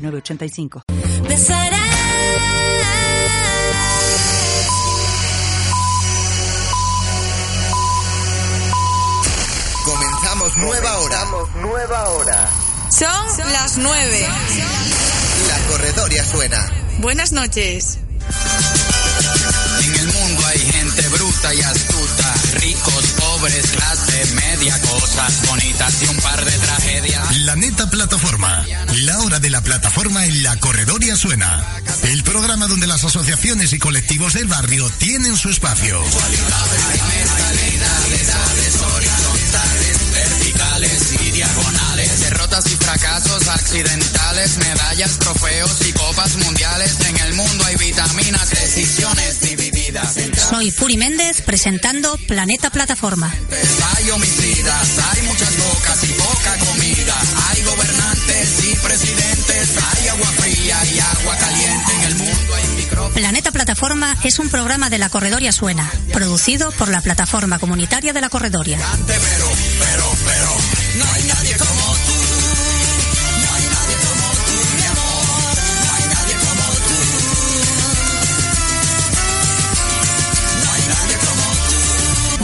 906985. Comenzamos nueva hora. nueva hora. Son las nueve. La corredoria suena. Buenas noches. Hay gente bruta y astuta, ricos, pobres, clase media, cosas bonitas y un par de tragedias. La neta plataforma. La hora de la plataforma en la corredoria suena. El programa donde las asociaciones y colectivos del barrio tienen su espacio. Verticales y diagonales, derrotas y fracasos accidentales, medallas, trofeos y copas mundiales. En el mundo hay vitaminas, decisiones divididas. Soy Puri Méndez presentando Planeta Plataforma. Hay homicidas, hay muchas bocas y poca comida. Hay gobernantes y presidentes, hay agua fría y agua caliente. En el mundo hay micrófonos. Planeta Plataforma es un programa de la Corredoria Suena, producido por la Plataforma Comunitaria de la Corredoria. Pero, pero, pero, no hay nadie como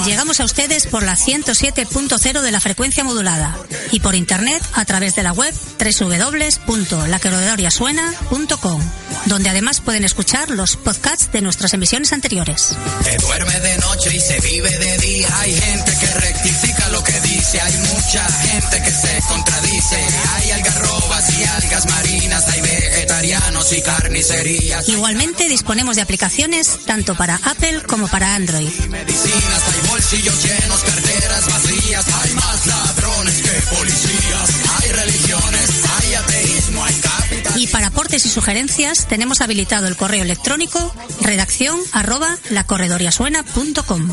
Llegamos a ustedes por la 107.0 de la frecuencia modulada y por internet a través de la web www.lacorredoriasuena.com, donde además pueden escuchar los podcasts de nuestras emisiones anteriores. Se duerme de noche y se vive de día. Hay gente que rectifica lo que dice. Hay mucha gente que se contradice. Hay algarrobas y algas marinas. Hay vegetarianos y carnicerías. Igualmente disponemos de aplicaciones tanto para Apple como para Android. medicinas, hay bolsillos llenos, carteras vacías, hay más ladrones que policías, hay religiones, hay ateísmo, hay capital. Y para aportes y sugerencias tenemos habilitado el correo electrónico redacción arroba lacorredoriasuena.com.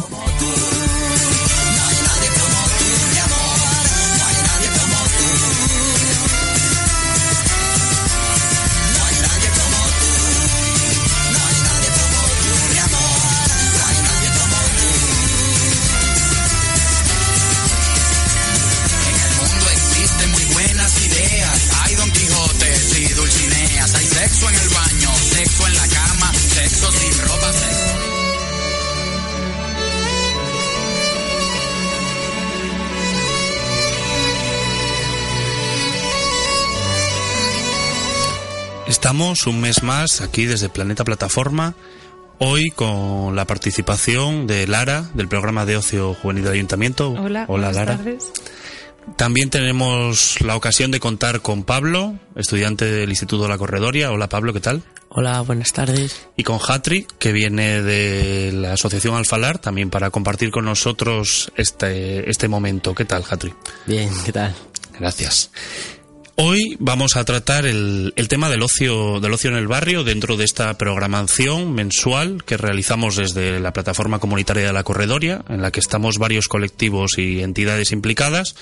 Estamos un mes más aquí desde Planeta Plataforma, hoy con la participación de Lara del programa de ocio juvenil del Ayuntamiento. Hola, Hola buenas Lara. tardes. También tenemos la ocasión de contar con Pablo, estudiante del Instituto de la Corredoria. Hola Pablo, ¿qué tal? Hola, buenas tardes. Y con Hatri, que viene de la Asociación Alfalar, también para compartir con nosotros este, este momento. ¿Qué tal, Hatri? Bien, ¿qué tal? Gracias. Hoy vamos a tratar el, tema del ocio, del ocio en el barrio dentro de esta programación mensual que realizamos desde la plataforma comunitaria de la Corredoria, en la que estamos varios colectivos y entidades implicadas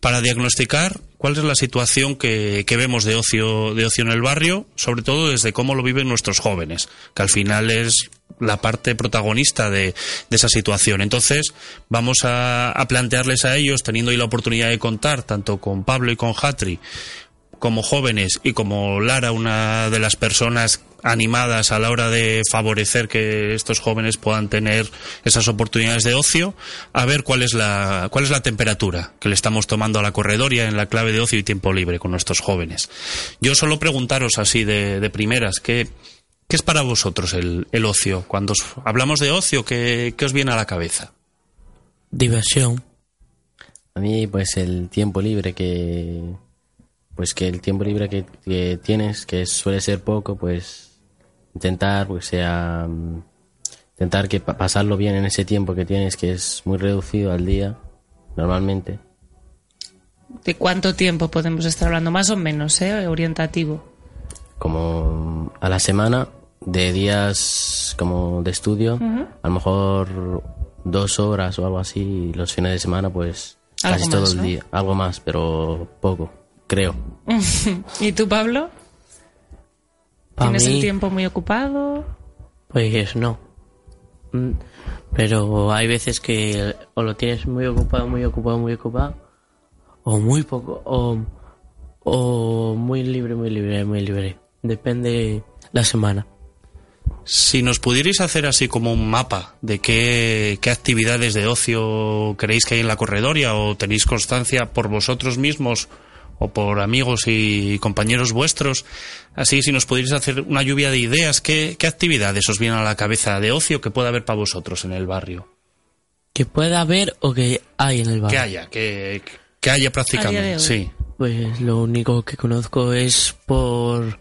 para diagnosticar cuál es la situación que, que vemos de ocio, de ocio en el barrio, sobre todo desde cómo lo viven nuestros jóvenes, que al final es la parte protagonista de, esa situación. Entonces, vamos a, plantearles a ellos, teniendo hoy la oportunidad de contar, tanto con Pablo y con Hatri, como jóvenes y como Lara, una de las personas animadas a la hora de favorecer que estos jóvenes puedan tener esas oportunidades de ocio, a ver cuál es la, cuál es la temperatura que le estamos tomando a la corredoria en la clave de ocio y tiempo libre con nuestros jóvenes. Yo solo preguntaros así de, de primeras, ¿qué, ¿qué es para vosotros el, el ocio? Cuando os hablamos de ocio, ¿qué, ¿qué os viene a la cabeza? Diversión. A mí, pues el tiempo libre que. Pues que el tiempo libre que, que tienes, que suele ser poco, pues intentar, pues sea. Intentar que pa- pasarlo bien en ese tiempo que tienes, que es muy reducido al día, normalmente. ¿De cuánto tiempo podemos estar hablando? Más o menos, ¿eh? Orientativo. como a la semana de días como de estudio, a lo mejor dos horas o algo así, y los fines de semana pues Algo casi todo más, el ¿no? día, algo más, pero poco, creo. ¿Y tú, Pablo? Pa' ¿Tienes el tiempo muy ocupado? Pues no. Mm, Pero hay veces que o lo tienes muy ocupado, muy ocupado, muy ocupado, o muy poco, o, o muy libre, muy libre, muy libre. Depende la semana. Si nos pudierais hacer así como un mapa de qué, qué actividades de ocio creéis que hay en la corredoria o tenéis constancia por vosotros mismos o por amigos y compañeros vuestros, así si nos pudierais hacer una lluvia de ideas, ¿qué, qué actividades os vienen a la cabeza de ocio que pueda haber para vosotros en el barrio? Que pueda haber o que hay en el barrio. Que haya, que, que haya prácticamente, sí. Pues lo único que conozco es por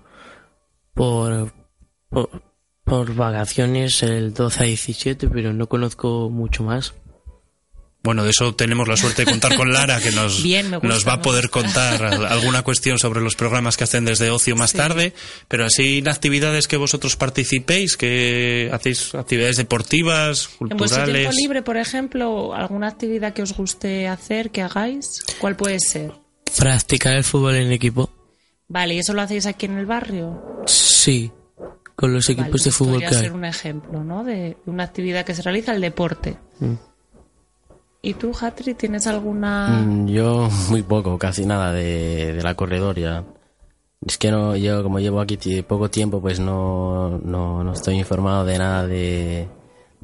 por por, por vacaciones el 12 a 17, pero no conozco mucho más. Bueno, de eso tenemos la suerte de contar con Lara, que nos, Bien, me gusta, nos va a poder contar al- alguna cuestión sobre los programas que hacen desde ocio más Sí. tarde, pero así en actividades que vosotros participéis, que hacéis actividades deportivas, En vuestro tiempo culturales. libre, por ejemplo, alguna actividad que os guste hacer, que hagáis, ¿cuál puede ser? Practicar el fútbol en equipo. Vale, ¿y eso lo hacéis aquí en el barrio? Sí, con los Vale, equipos de fútbol que hay. ser un ejemplo, ¿no? De una actividad que se realiza, el deporte. Mm. ¿Y tú, Hatri, tienes alguna...? Mm, Yo muy poco, casi nada de, de la corredoria. Es que no, yo como llevo aquí poco tiempo, pues no, no, no estoy informado de nada de,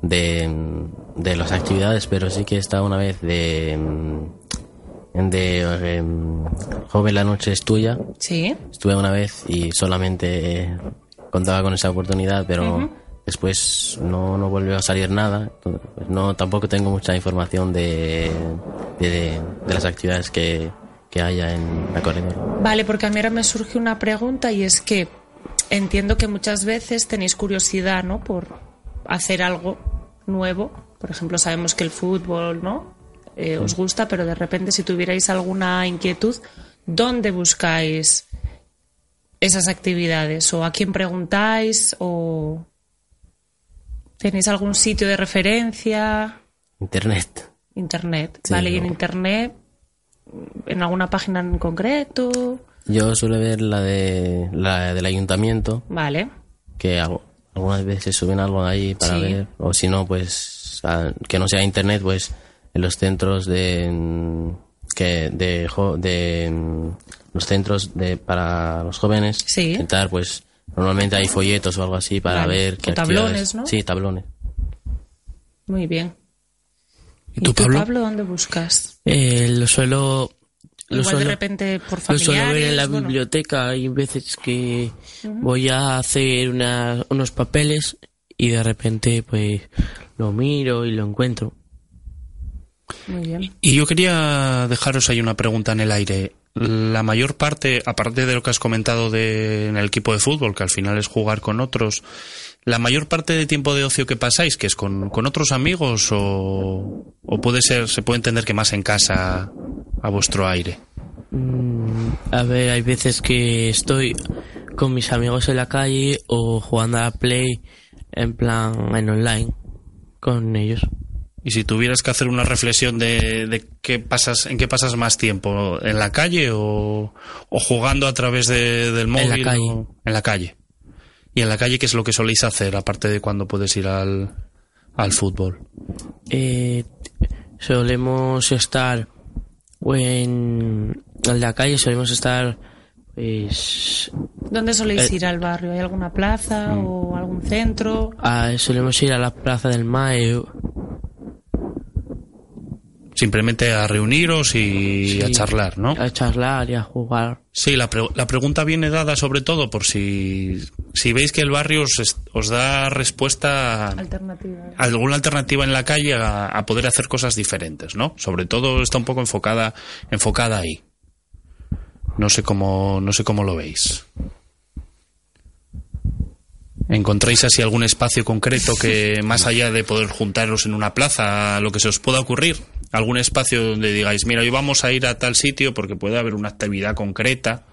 de, de las actividades, pero sí que he estado una vez de, mm, de em, Joven la noche es tuya. Sí. Estuve una vez y solamente contaba con esa oportunidad, pero después no, no volvió a salir nada. No, tampoco tengo mucha información de, de, de- de las actividades que, que haya en la corredora. Vale, porque a mí ahora me surge una pregunta y es que entiendo que muchas veces tenéis curiosidad, ¿no? Por hacer algo nuevo. Por ejemplo, sabemos que el fútbol, ¿no? Eh, os gusta, pero de repente si tuvierais alguna inquietud, ¿dónde buscáis esas actividades? ¿O a quién preguntáis? ¿O tenéis algún sitio de referencia? Internet. Internet. Sí, vale, y en. Internet, en alguna página en concreto. Yo suelo ver la de la del ayuntamiento, Vale. que algunas veces suben algo ahí para Sí. ver, o si no, pues que no sea internet, pues en los centros de que de, jo- de mm, los centros de para los jóvenes Sí. intentar pues normalmente hay folletos o algo así para Vale. ver qué O tablones, ¿no? sí tablones Muy bien. ¿Y tú, Pablo? dónde buscas? Eh, lo suelo lo Igual de suelo- repente por Lo suelo ver en la bueno. biblioteca. Hay veces que voy a hacer una- unos papeles y de repente pues lo miro y lo encuentro. Muy bien. Y yo quería dejaros ahí una pregunta en el aire. La mayor parte, aparte de lo que has comentado de, en el equipo de fútbol, que al final es jugar con otros, la mayor parte de tiempo de ocio que pasáis, que es con, con otros amigos o, o puede ser, se puede entender que más en casa a vuestro aire. Mm, a ver, hay veces que estoy con mis amigos en la calle o jugando a la Play en plan en online con ellos. Y si tuvieras que hacer una reflexión de, de qué pasas, en qué pasas más tiempo, en la calle o, o jugando a través de- del móvil. la calle. o- en la calle. Y en la calle, ¿qué es lo que soléis hacer, aparte de cuando puedes ir al, al fútbol? Eh, solemos estar en, en la calle, solemos estar pues ¿Dónde soléis Eh, ir al barrio? ¿Hay alguna plaza Mm. o algún centro? a- solemos ir a la plaza del Mae Simplemente a reuniros y Sí. a charlar, ¿no? a charlar y a jugar. Sí, la, pre- la pregunta viene dada sobre todo por si, si veis que el barrio os, es- os da respuesta Alternativa. alguna alternativa en la calle a, a poder hacer cosas diferentes, ¿no? Sobre todo está un poco enfocada enfocada ahí. No sé cómo no sé cómo lo veis. ¿Encontráis así algún espacio concreto que más allá de poder juntaros en una plaza, lo que se os pueda ocurrir, algún espacio donde digáis, mira, hoy vamos a ir a tal sitio porque puede haber una actividad concreta?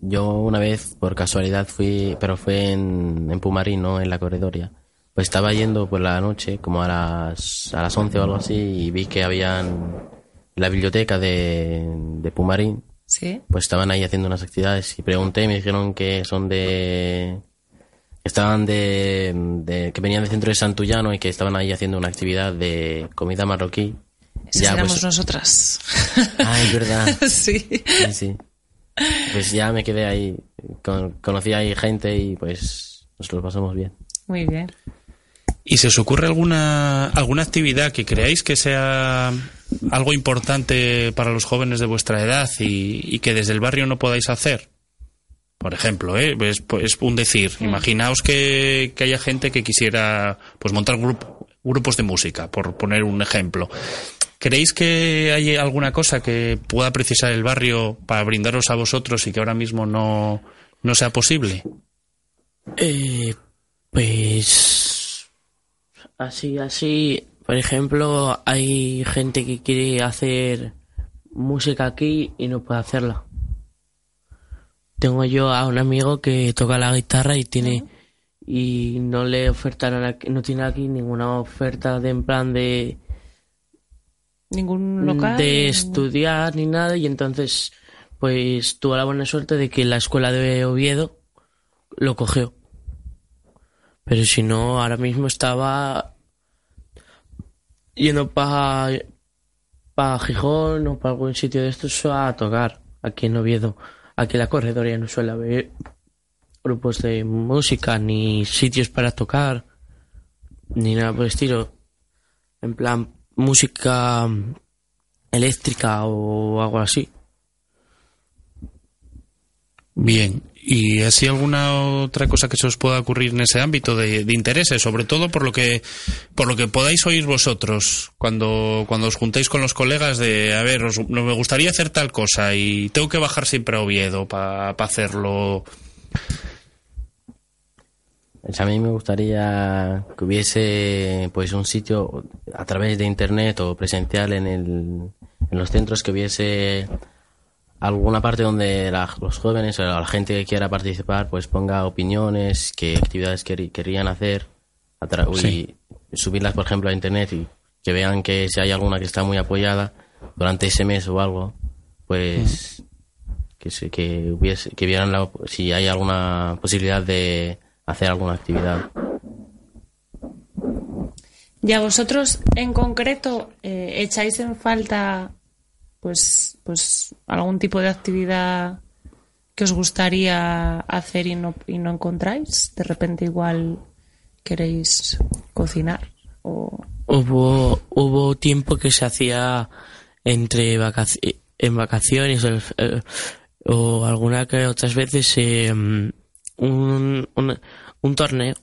yo una vez, por casualidad, fui, pero fue en, en Pumarín, no en la corredoria. Pues estaba yendo por la noche, como a las, a las 11 o algo así, y vi que habían la biblioteca de, de Pumarín. Sí. Pues estaban ahí haciendo unas actividades y pregunté y me dijeron que son de... Estaban de, de- que venían del centro de Santullano y que estaban ahí haciendo una actividad de comida marroquí. Esas Ya, éramos pues- nosotras. Ah, es verdad. sí. Sí, sí. Pues ya me quedé ahí. Con- conocí ahí gente y pues nos lo pasamos bien. Muy bien. ¿Y se os ocurre alguna, alguna actividad que creáis que sea algo importante para los jóvenes de vuestra edad y, y que desde el barrio no podáis hacer? Por ejemplo, ¿eh? es, es un decir. Imaginaos que, que haya gente que quisiera pues montar grupo- grupos de música, por poner un ejemplo. ¿Creéis que hay alguna cosa que pueda precisar el barrio para brindaros a vosotros y que ahora mismo no, no sea posible? Eh, pues así, así. Por ejemplo, hay gente que quiere hacer música aquí y no puede hacerla. Tengo yo a un amigo que toca la guitarra y tiene y no le ofertaron aquí, no tiene aquí ninguna oferta de en plan de Ningún local. de estudiar ni nada y entonces pues tuvo la buena suerte de que la escuela de Oviedo lo cogió. Pero si no, ahora mismo estaba yendo para pa Gijón o para algún sitio de estos a tocar aquí en Oviedo. Aquí la corredoria no suele haber grupos de música ni sitios para tocar ni nada por el estilo. En plan, música eléctrica o algo así. Bien, ¿y así alguna otra cosa que se os pueda ocurrir en ese ámbito de, de intereses? Sobre todo por lo que por lo que podáis oír vosotros cuando, cuando os juntéis con los colegas de, a ver, os- no me gustaría hacer tal cosa y tengo que bajar siempre a Oviedo para hacerlo. Pues a mí me gustaría que hubiese pues un sitio a través de internet o presencial en, el, en los centros que hubiese alguna parte donde la- los jóvenes o la gente que quiera participar pues ponga opiniones, qué actividades querrí- querrían hacer Sí. y subirlas por ejemplo a internet y que vean que si hay alguna que está muy apoyada durante ese mes o algo pues que se, que hubiese que vieran la- si hay alguna posibilidad de hacer alguna actividad ¿Y a vosotros en concreto eh, echáis en falta pues, pues algún tipo de actividad que os gustaría hacer y no, y no encontráis? De repente igual queréis cocinar o... Hubo, hubo tiempo que se hacía entre en vacaciones el- el- o alguna que otras veces eh, un, un, un torneo.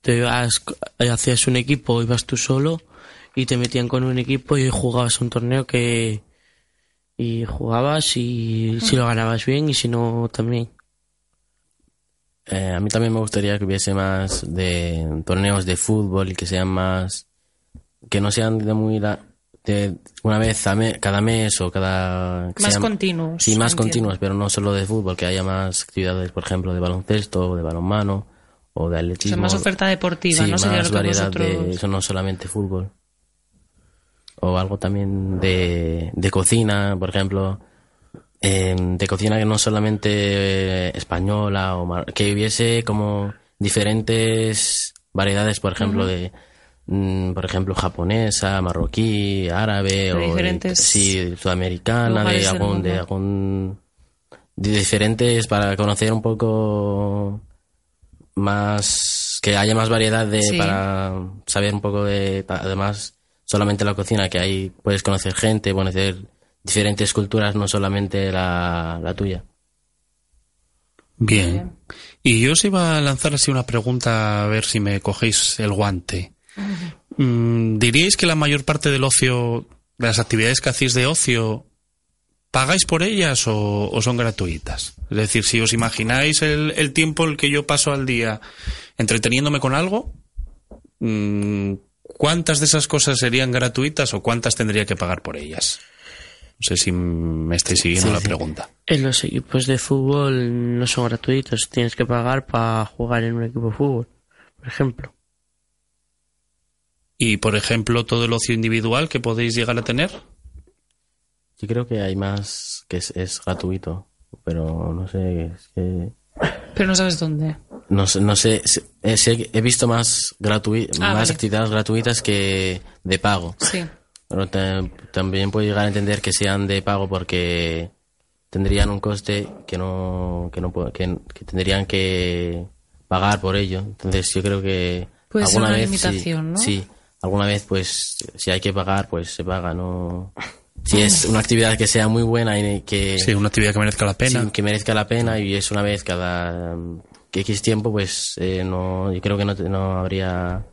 Te ibas, hacías un equipo, ibas tú solo y te metían con un equipo y jugabas un torneo que y jugabas y si lo ganabas bien y si no también. Eh, a mí también me gustaría que hubiese más de torneos de fútbol y que sean más que no sean de muy la- de una vez a me- cada mes o cada que Más sean- continuos, sí más entiendo. continuos pero no solo de fútbol que haya más actividades por ejemplo de baloncesto o de balonmano o de O atletismo sea, más oferta deportiva, sí, ¿no? Más variedad de vosotros- eso no solamente fútbol o algo también de, de cocina por ejemplo eh, de cocina que no solamente eh, española o mar- que hubiese como diferentes variedades por ejemplo de mm, por ejemplo japonesa marroquí árabe De o diferentes sí, sudamericana de algún de algún de diferentes para conocer un poco más que haya más variedad de Sí. para saber un poco de además solamente la cocina que ahí puedes conocer gente conocer diferentes culturas no solamente la, la tuya Bien. Y yo os iba a lanzar así una pregunta a ver si me cogéis el guante. Mm, ¿Diríais que la mayor parte del ocio, de las actividades que hacéis de ocio, pagáis por ellas o, o son gratuitas? Es decir, si os imagináis el, el tiempo el que yo paso al día entreteniéndome con algo, mm, ¿cuántas de esas cosas serían gratuitas o cuántas tendría que pagar por ellas? sé si me estáis siguiendo Sí, la sí. pregunta. En los equipos de fútbol no son gratuitos, tienes que pagar para jugar en un equipo de fútbol, por ejemplo. Y, por ejemplo, todo el ocio individual que podéis llegar a tener. Yo creo que hay más que es, es gratuito, pero no sé, es que... Pero no sabes dónde. No sé, no sé, sé- eh, he visto más, Ah, más vale. actividades gratuitas que de pago. Sí. Pero ta- también puedo llegar a entender que sean de pago porque tendrían un coste que no, que no puedo- que, que tendrían que pagar por ello. Entonces yo creo que Puede ser alguna una vez limitación, ¿no? sí, alguna vez pues si hay que pagar pues se paga, no. Si es una actividad que sea muy buena y que Sí, una actividad que merezca la pena. Sí, que merezca la pena y es una vez cada X tiempo, pues eh, no, yo creo que no, te- no habría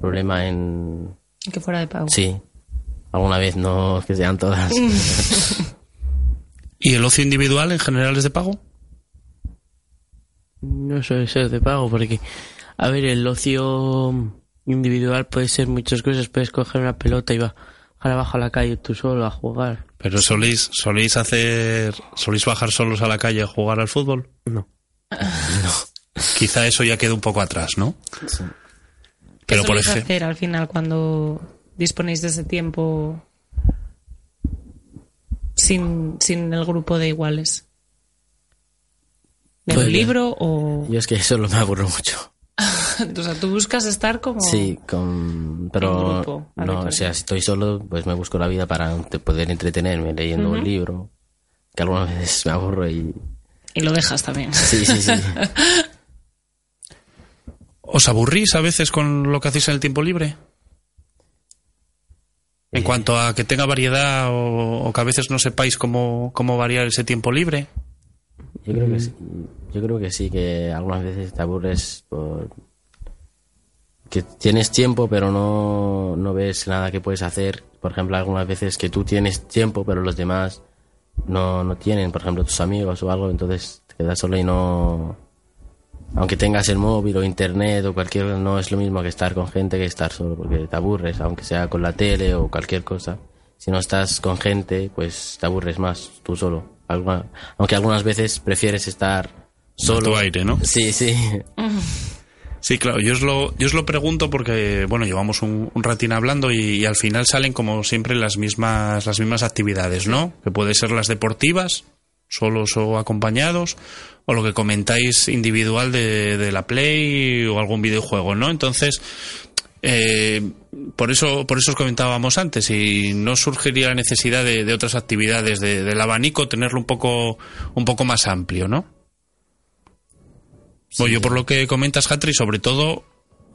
problema en... Que fuera de pago. Sí, alguna vez no que sean todas. ¿Y el ocio individual en general es de pago? No suele ser de pago porque, a ver, el ocio individual puede ser muchas cosas. Puedes coger una pelota y bajar abajo a la calle tú solo a jugar. Pero soléis, soléis hacer, soléis bajar solos a la calle a jugar al fútbol. No. Quizá eso ya quede un poco atrás, ¿no? Sí. Pero ¿Qué por ejemplo, hacer al final cuando disponéis de ese tiempo sin, sin el grupo de iguales? ¿Leer Pues un libro o...? Yo es que solo me aburro mucho. o sea, tú buscas estar como... Sí, con, pero grupo, no, o sea, si estoy solo, pues me busco la vida para poder entretenerme leyendo un libro, que algunas veces me aburro y... Y lo dejas también. Sí, sí, sí. ¿os aburrís a veces con lo que hacéis en el tiempo libre? En cuanto a que tenga variedad o, o que a veces no sepáis cómo, cómo variar ese tiempo libre. Yo creo que sí, yo creo que sí, que algunas veces te aburres por que tienes tiempo pero no, no ves nada que puedes hacer. Por ejemplo, algunas veces que tú tienes tiempo pero los demás no, no tienen, por ejemplo, tus amigos o algo, entonces te quedas solo y no... Aunque tengas el móvil o internet o cualquier... No es lo mismo que estar con gente que estar solo, porque te aburres, aunque sea con la tele o cualquier cosa. Si no estás con gente, pues te aburres más tú solo. Alguna- aunque algunas veces prefieres estar solo. tu aire, ¿no? Sí, sí. Sí, claro, yo os lo, yo os lo pregunto porque, bueno, llevamos un, un ratín hablando y, y al final salen como siempre las mismas, las mismas actividades, ¿no? Que puede ser las deportivas, solos o acompañados, o lo que comentáis individual de, de la Play o algún videojuego, ¿no? Entonces, eh, por eso, por eso os comentábamos antes, y no surgiría la necesidad de, de otras actividades, de- del abanico, tenerlo un poco, un poco más amplio, ¿no? Bueno, yo por lo que comentas, Hatri, sobre todo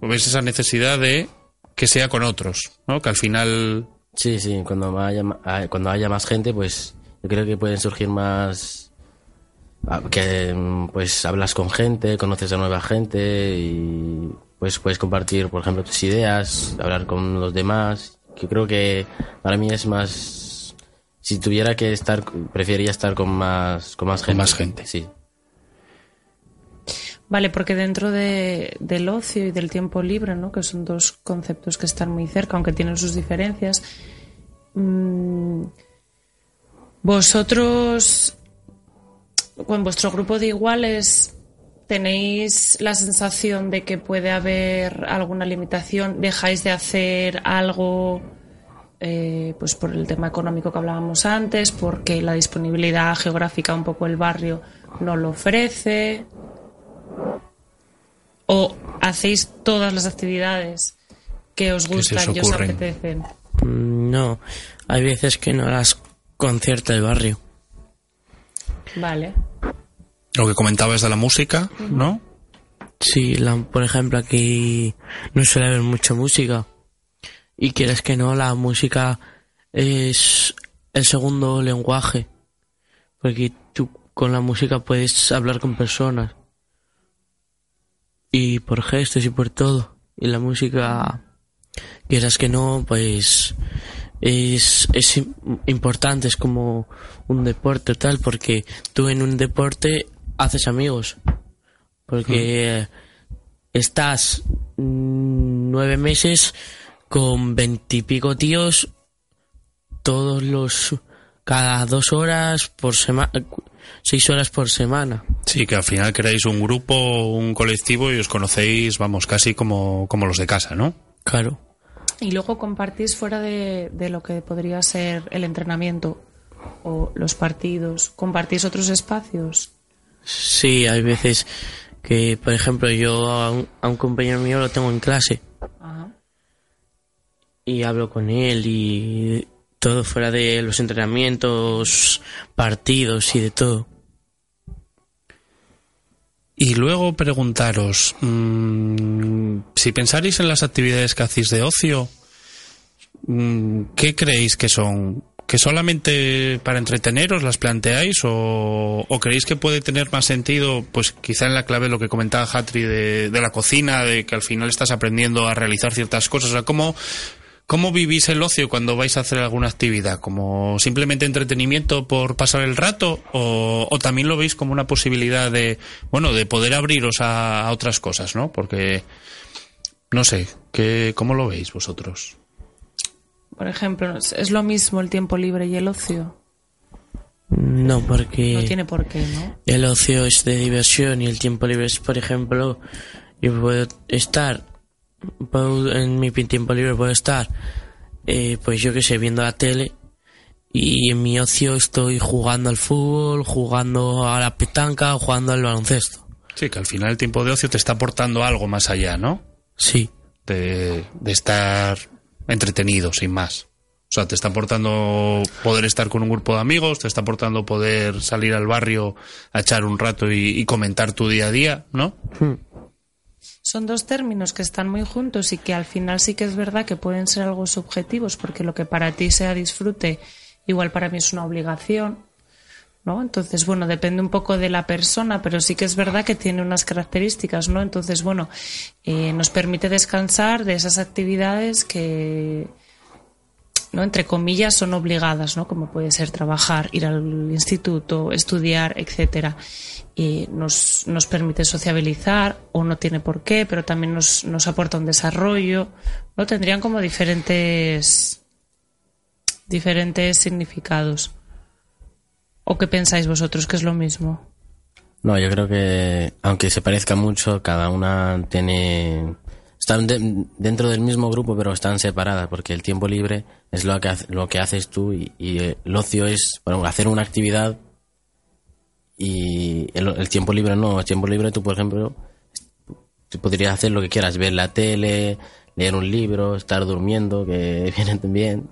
ves esa necesidad de que sea con otros, ¿no? Que al final Sí, sí, cuando haya, ah, cuando haya más gente, pues yo creo que pueden surgir más... ah, que mm, pues hablas con gente, conoces a nueva gente y pues puedes compartir, por ejemplo, tus ideas, hablar con los demás. Yo creo que para mí es más... Si tuviera que estar, preferiría estar con más, con más gente. más gente. Sí. Vale, porque dentro de, del ocio y del tiempo libre, ¿no? que son dos conceptos que están muy cerca, aunque tienen sus diferencias, mm, vosotros, con vuestro grupo de iguales, tenéis la sensación de que puede haber alguna limitación, dejáis de hacer algo eh, pues por el tema económico que hablábamos antes, porque la disponibilidad geográfica, un poco el barrio, no lo ofrece. ¿O hacéis todas las actividades que os gustan y os apetecen? Mm, No, hay veces que no las concierta el barrio. Vale. lo que comentabas de la música, ¿no? Sí, la- por ejemplo, aquí no suele haber mucha música. Y quieres que no, la música es el segundo lenguaje. Porque tú con la música puedes hablar con personas. Y por gestos y por todo. Y la música, quieras que no, pues es, es im- importante, es como un deporte tal, porque tú en un deporte haces amigos. Porque estás nueve meses con veintipico tíos, todos los cada dos horas por semana, seis horas por semana. Sí, que al final creáis un grupo, un colectivo y os conocéis, vamos, casi como, como los de casa, ¿no? Claro. Y luego compartís fuera de, de lo que podría ser el entrenamiento o los partidos, compartís otros espacios. Sí, hay veces que, por ejemplo, yo a un, a un compañero mío lo tengo en clase Ajá. y hablo con él y todo fuera de los entrenamientos, partidos y de todo. Y luego preguntaros, mm, si pensáis en las actividades que hacéis de ocio, mm, ¿qué creéis que son? ¿Que solamente para entreteneros las planteáis o, o creéis que puede tener más sentido, pues quizá en la clave de lo que comentaba Hatri de, de la cocina, de que al final estás aprendiendo a realizar ciertas cosas? O sea, ¿cómo, ¿Cómo vivís el ocio cuando vais a hacer alguna actividad? ¿Como simplemente entretenimiento por pasar el rato? ¿O, o también lo veis como una posibilidad de, bueno, de poder abriros a, a otras cosas, ¿no? Porque, no sé, ¿qué, ¿cómo lo veis vosotros? Por ejemplo, ¿es es lo mismo el tiempo libre y el ocio? No, porque No tiene por qué, ¿no? el ocio es de diversión y el tiempo libre es, por ejemplo, yo puedo estar, puedo- en mi tiempo libre puedo estar, eh, pues yo que sé, viendo la tele y en mi ocio estoy jugando al fútbol, jugando a la petanca o jugando al baloncesto. Sí, que al final el tiempo de ocio te está aportando algo más allá, ¿no? Sí, De, de estar entretenido, sin más. O sea, te está aportando poder estar con un grupo de amigos, te está aportando poder salir al barrio a echar un rato y, y comentar tu día a día, ¿no? Son dos términos que están muy juntos y que al final sí que es verdad que pueden ser algo subjetivos, porque lo que para ti sea disfrute, igual para mí es una obligación, ¿no? Entonces, bueno, depende un poco de la persona, pero sí que es verdad que tiene unas características, ¿no? Entonces, bueno, eh, nos permite descansar de esas actividades que, ¿no? entre comillas, son obligadas, ¿no? Como puede ser trabajar, ir al instituto, estudiar, etcétera. Y nos, nos permite sociabilizar, o no tiene por qué, pero también nos, nos aporta un desarrollo, ¿no? Tendrían como diferentes, diferentes significados. ¿O qué pensáis vosotros que es lo mismo? No, yo creo que, aunque se parezca mucho, cada una tiene. Están de- dentro del mismo grupo, pero están separadas, porque el tiempo libre es lo que, lo que haces tú y, y el ocio es bueno, hacer una actividad y el, el tiempo libre no. El tiempo libre tú, por ejemplo, tú podrías hacer lo que quieras, ver la tele, leer un libro, estar durmiendo, que vienen también.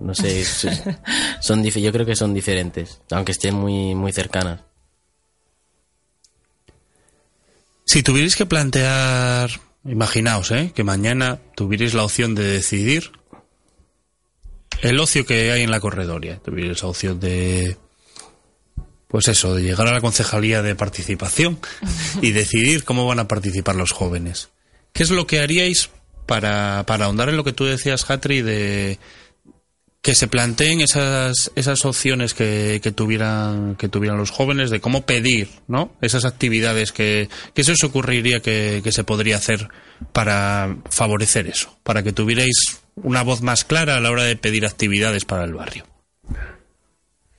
No sé, son yo creo que son diferentes, aunque estén muy, muy cercanas. Si tuvierais que plantear, imaginaos, ¿eh? que mañana tuvierais la opción de decidir el ocio que hay en la corredoria, tuvierais la opción de, pues eso, de llegar a la concejalía de participación y decidir cómo van a participar los jóvenes. ¿Qué es lo que haríais para, para ahondar en lo que tú decías, Hatri, de que se planteen esas, esas opciones que, que tuvieran, que tuvieran los jóvenes de cómo pedir, ¿no? Esas actividades que, que se os ocurriría que, que se podría hacer para favorecer eso, para que tuvierais una voz más clara a la hora de pedir actividades para el barrio.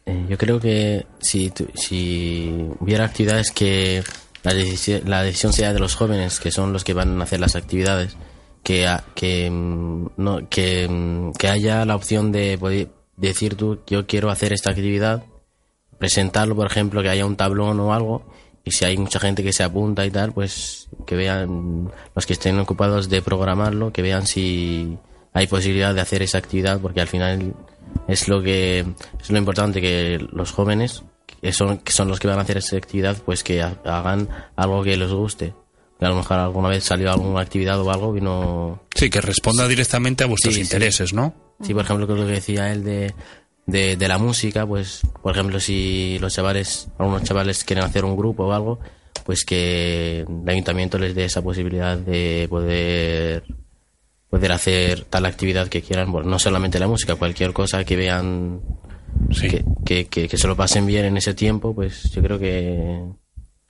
Eh, yo creo que si, tu- si hubiera actividades que la, decisi- la decisión sea de los jóvenes, que son los que van a hacer las actividades, que, que, mm, no, que, mm, que haya la opción de poder decir tú, yo quiero hacer esta actividad, presentarlo, por ejemplo, que haya un tablón o algo, y si hay mucha gente que se apunta y tal, pues que vean los que estén ocupados de programarlo, que vean si hay posibilidad de hacer esa actividad, porque al final es lo que es lo importante que los jóvenes que son que son los que van a hacer esa actividad, pues que ha- hagan algo que les guste. Que a lo mejor alguna vez salió alguna actividad o algo y no Sí, que responda directamente a vuestros Sí, sí. intereses, ¿no? Sí, por ejemplo, lo que decía él de, de, de la música, pues, por ejemplo, si los chavales, algunos chavales quieren hacer un grupo o algo, pues que el ayuntamiento les dé esa posibilidad de poder poder hacer tal actividad que quieran, bueno, no solamente la música, cualquier cosa que vean Sí. que, que, que, que se lo pasen bien en ese tiempo, pues yo creo que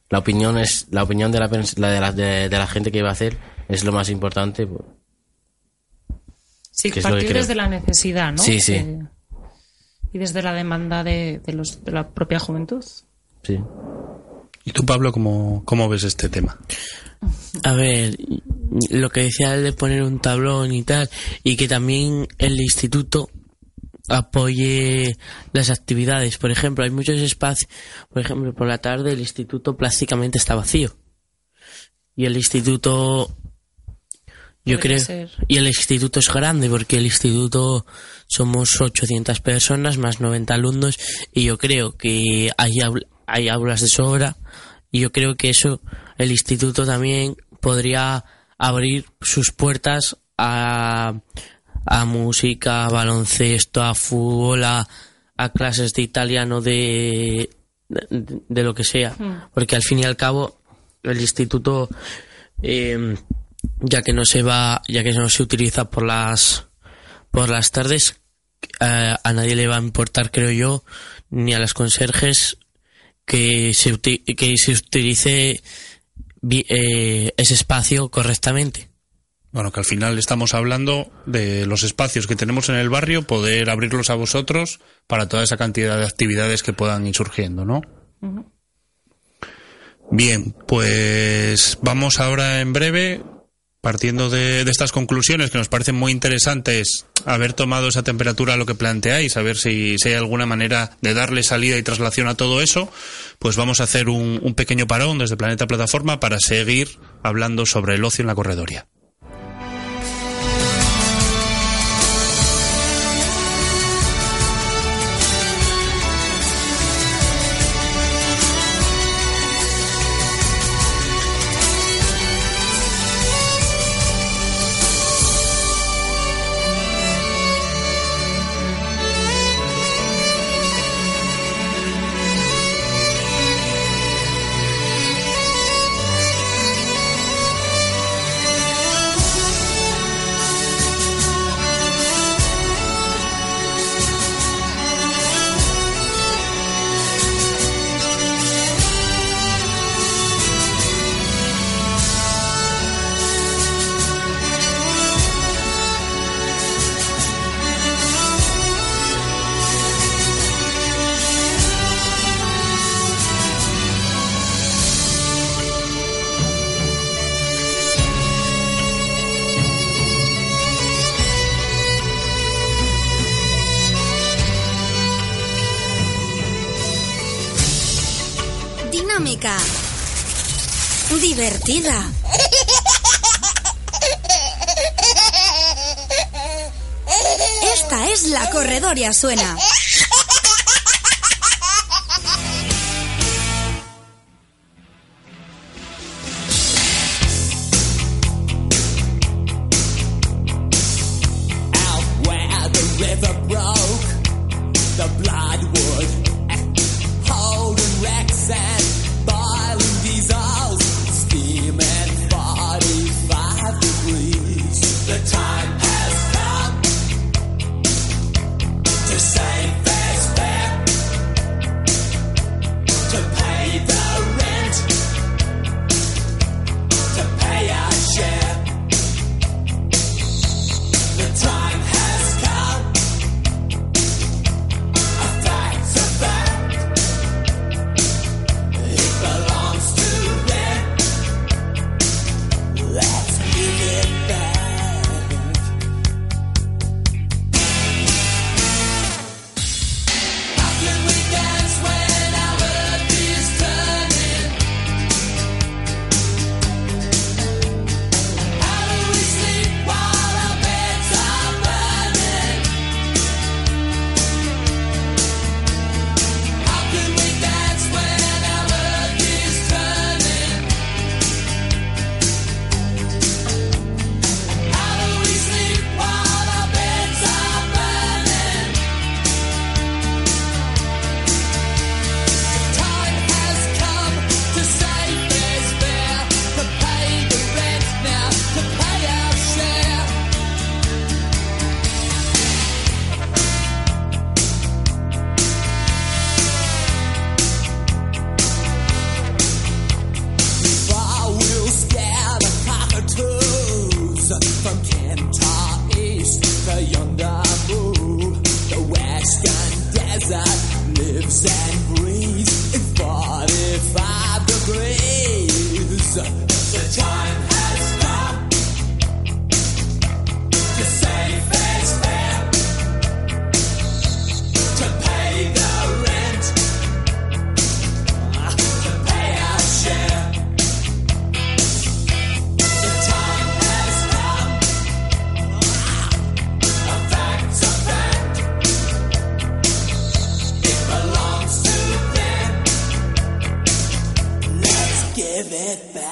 la opinión es la opinión de la, la de, la, de, de la gente que va a hacer es lo más importante. Sí, ¿Qué es lo que partir desde la necesidad, ¿no? Sí, sí. Que- y desde la demanda de, de los, de la propia juventud. Sí. ¿Y tú, Pablo, cómo, cómo ves este tema? A ver, lo que decía él de poner un tablón y tal, y que también el instituto apoye las actividades. Por ejemplo, hay muchos espacios, por ejemplo, por la tarde el instituto prácticamente está vacío. Y el instituto, yo creo, ser. y el instituto es grande porque el instituto somos 800 personas más 90 alumnos y yo creo que hay, aul- hay aulas de sobra y yo creo que eso el instituto también podría abrir sus puertas a, a música, a baloncesto, a fútbol, a, a clases de italiano, de, de, de lo que sea. Porque al fin y al cabo el instituto, eh, ya que no se va, ya que no se utiliza por las por las tardes, eh, a nadie le va a importar, creo yo, ni a los conserjes que se que se utilice eh, ese espacio correctamente. Bueno, que al final estamos hablando de los espacios que tenemos en el barrio, poder abrirlos a vosotros para toda esa cantidad de actividades que puedan ir surgiendo, ¿no? Bien, pues vamos ahora en breve, partiendo de, de estas conclusiones que nos parecen muy interesantes, haber tomado esa temperatura a lo que planteáis, a ver si, hay alguna manera de darle salida y traslación a todo eso, pues vamos a hacer un, un pequeño parón desde Planeta Plataforma para seguir hablando sobre el ocio en la corredoria. Esta es la Corredoria Suena.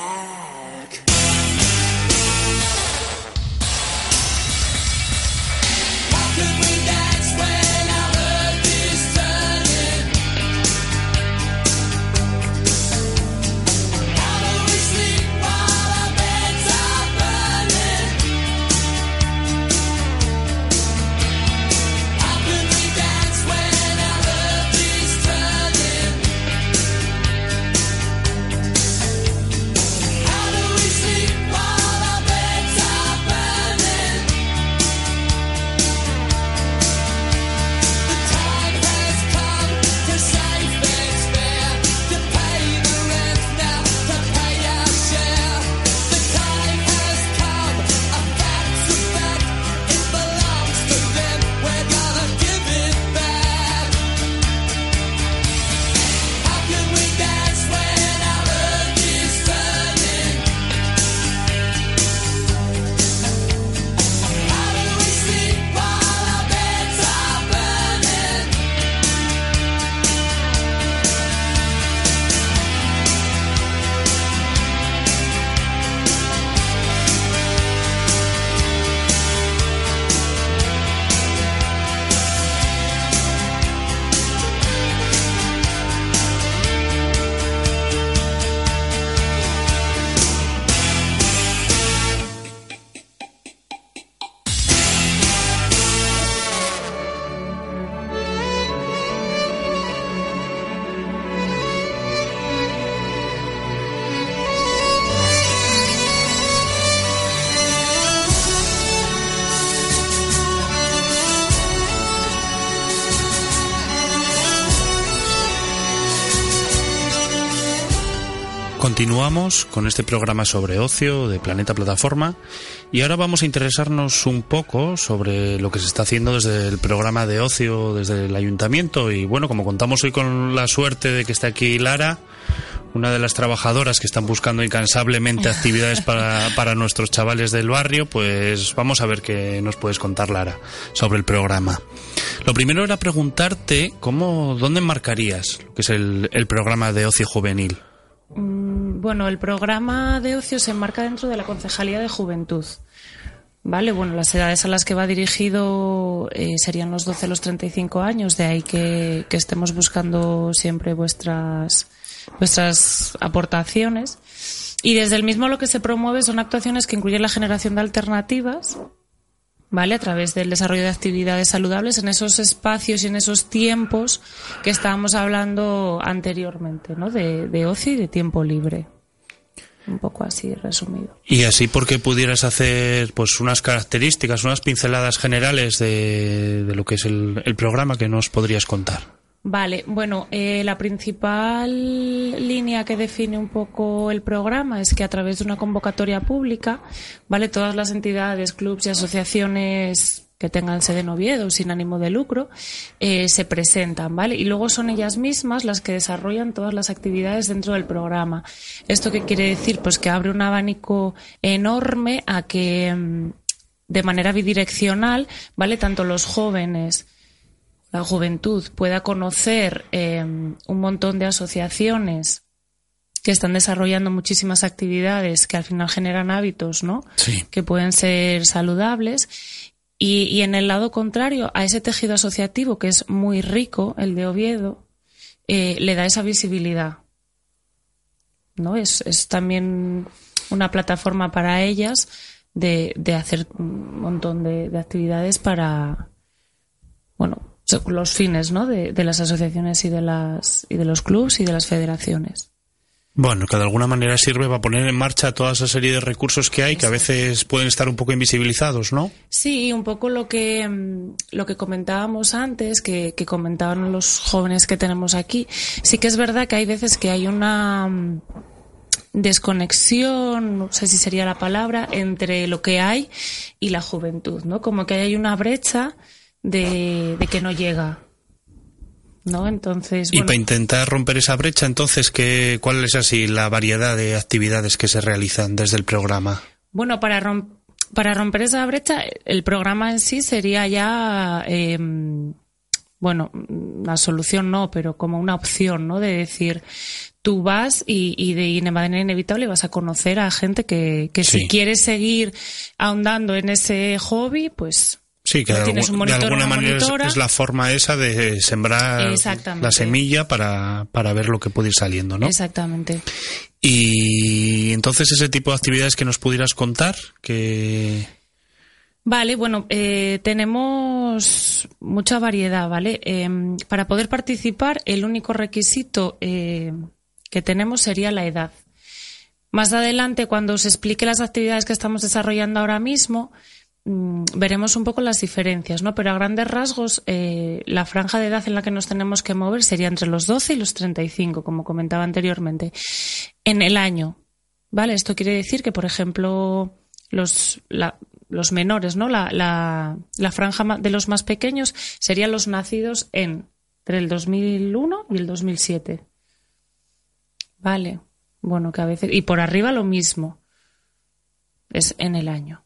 É. Continuamos con este programa sobre ocio de Planeta Plataforma y ahora vamos a interesarnos un poco sobre lo que se está haciendo desde el programa de ocio, desde el ayuntamiento y bueno, como contamos hoy con la suerte de que está aquí Lara, una de las trabajadoras que están buscando incansablemente actividades para, para nuestros chavales del barrio, pues vamos a ver qué nos puedes contar Lara sobre el programa. Lo primero era preguntarte cómo, dónde marcarías lo que es el, el programa de ocio juvenil. Mm, Bueno, el programa de ocio se enmarca dentro de la Concejalía de Juventud. Vale, bueno, las edades a las que va dirigido eh, serían los 12 a los 35 años, de ahí que, que estemos buscando siempre vuestras, vuestras aportaciones. Y desde el mismo lo que se promueve son actuaciones que incluyen la generación de alternativas, ¿vale? A través del desarrollo de actividades saludables en esos espacios y en esos tiempos que estábamos hablando anteriormente, ¿no? De, de ocio y de tiempo libre. Un poco así resumido. Y así porque pudieras hacer pues unas características, unas pinceladas generales de, de lo que es el, el programa que nos podrías contar. Vale, bueno, eh, la principal línea que define un poco el programa es que a través de una convocatoria pública, vale, todas las entidades, clubs y asociaciones que tengan sede en Oviedo sin ánimo de lucro eh, se presentan, ¿vale? Y luego son ellas mismas las que desarrollan todas las actividades dentro del programa. ¿Esto qué quiere decir? Pues que abre un abanico enorme a que mm, de manera bidireccional, ¿vale? Tanto los jóvenes la juventud pueda conocer eh, un montón de asociaciones que están desarrollando muchísimas actividades que al final generan hábitos, ¿no? Sí. Que pueden ser saludables. Y, y en el lado contrario, a ese tejido asociativo que es muy rico, el de Oviedo, eh, le da esa visibilidad. ¿No? Es, es también una plataforma para ellas de, de hacer un montón de, de actividades para, bueno, los fines ¿no? de, de las asociaciones y de las y de los clubs y de las federaciones. Bueno, que de alguna manera sirve para poner en marcha toda esa serie de recursos que hay que a veces pueden estar un poco invisibilizados, ¿no? Sí, un poco lo que, mm, lo que comentábamos antes, que, que comentaban los jóvenes que tenemos aquí. Sí que es verdad que hay veces que hay una mm, desconexión, no sé si sería la palabra, entre lo que hay y la juventud, ¿no? Como que hay una brecha de, de que no llega. ¿No? Entonces, Y para intentar romper esa brecha, entonces, ¿qué, ¿cuál es así la variedad de actividades que se realizan desde el programa? Bueno, para, rom- para romper esa brecha, el programa en sí sería ya, eh, bueno, una solución no, pero como una opción, ¿no? De decir, tú vas y, de, y de manera inevitable vas a conocer a gente que, que Sí. si quieres seguir ahondando en ese hobby, pues Sí, que Ya de, tienes algu- un monitor de o alguna una manera es, la forma esa de sembrar la semilla para, para ver lo que puede ir saliendo, ¿no? exactamente. Y entonces ese tipo de actividades que nos pudieras contar, que... Vale, bueno, eh, tenemos mucha variedad, ¿vale? Em, para poder participar, el único requisito eh, que tenemos sería la edad. Más adelante, cuando os explique las actividades que estamos desarrollando ahora mismo, veremos un poco las diferencias, ¿no? Pero a grandes rasgos, eh, la franja de edad en la que nos tenemos que mover sería entre los 12 y los 35, como comentaba anteriormente, en el año, ¿vale? Esto quiere decir que, por ejemplo, los, menores, ¿no? La, franja de los más pequeños serían los nacidos en, entre el 2001 y el 2007. Vale. Bueno, que a veces. Y por arriba lo mismo. Es en el año.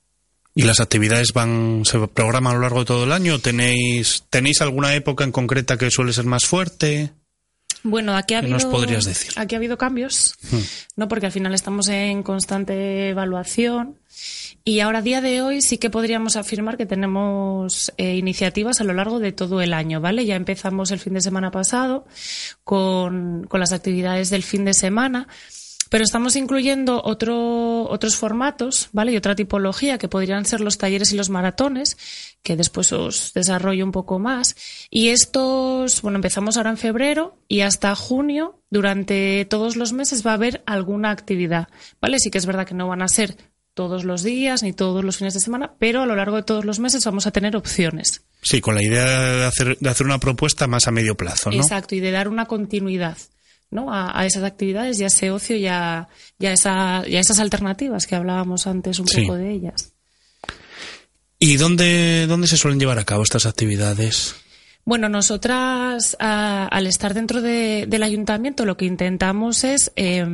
¿Y las actividades van se programan a lo largo de todo el año? ¿Tenéis, ¿tenéis alguna época en concreta que suele ser más fuerte? Bueno, aquí ha ¿Qué habido. nos podrías decir? Aquí ha habido cambios, Hmm. ¿no? Porque al final estamos en constante evaluación. Y ahora, a día de hoy, sí que podríamos afirmar que tenemos eh, iniciativas a lo largo de todo el año, ¿vale? Ya empezamos el fin de semana pasado con, con las actividades del fin de semana. Pero estamos incluyendo otro, otros formatos, ¿vale? Y otra tipología que podrían ser los talleres y los maratones, que después os desarrollo un poco más. Y estos, bueno, empezamos ahora en febrero y hasta junio, durante todos los meses va a haber alguna actividad, ¿vale? Sí que es verdad que no van a ser todos los días ni todos los fines de semana, pero a lo largo de todos los meses vamos a tener opciones. Sí, con la idea de hacer, de hacer una propuesta más a medio plazo, ¿no? Exacto, y de dar una continuidad. ¿No? A, a esas actividades y a ese ocio y a, y a esa, y a esas alternativas que hablábamos antes un Sí. poco de ellas. ¿Y dónde, dónde se suelen llevar a cabo estas actividades? Bueno, nosotras a- al estar dentro de- del ayuntamiento lo que intentamos es, eh,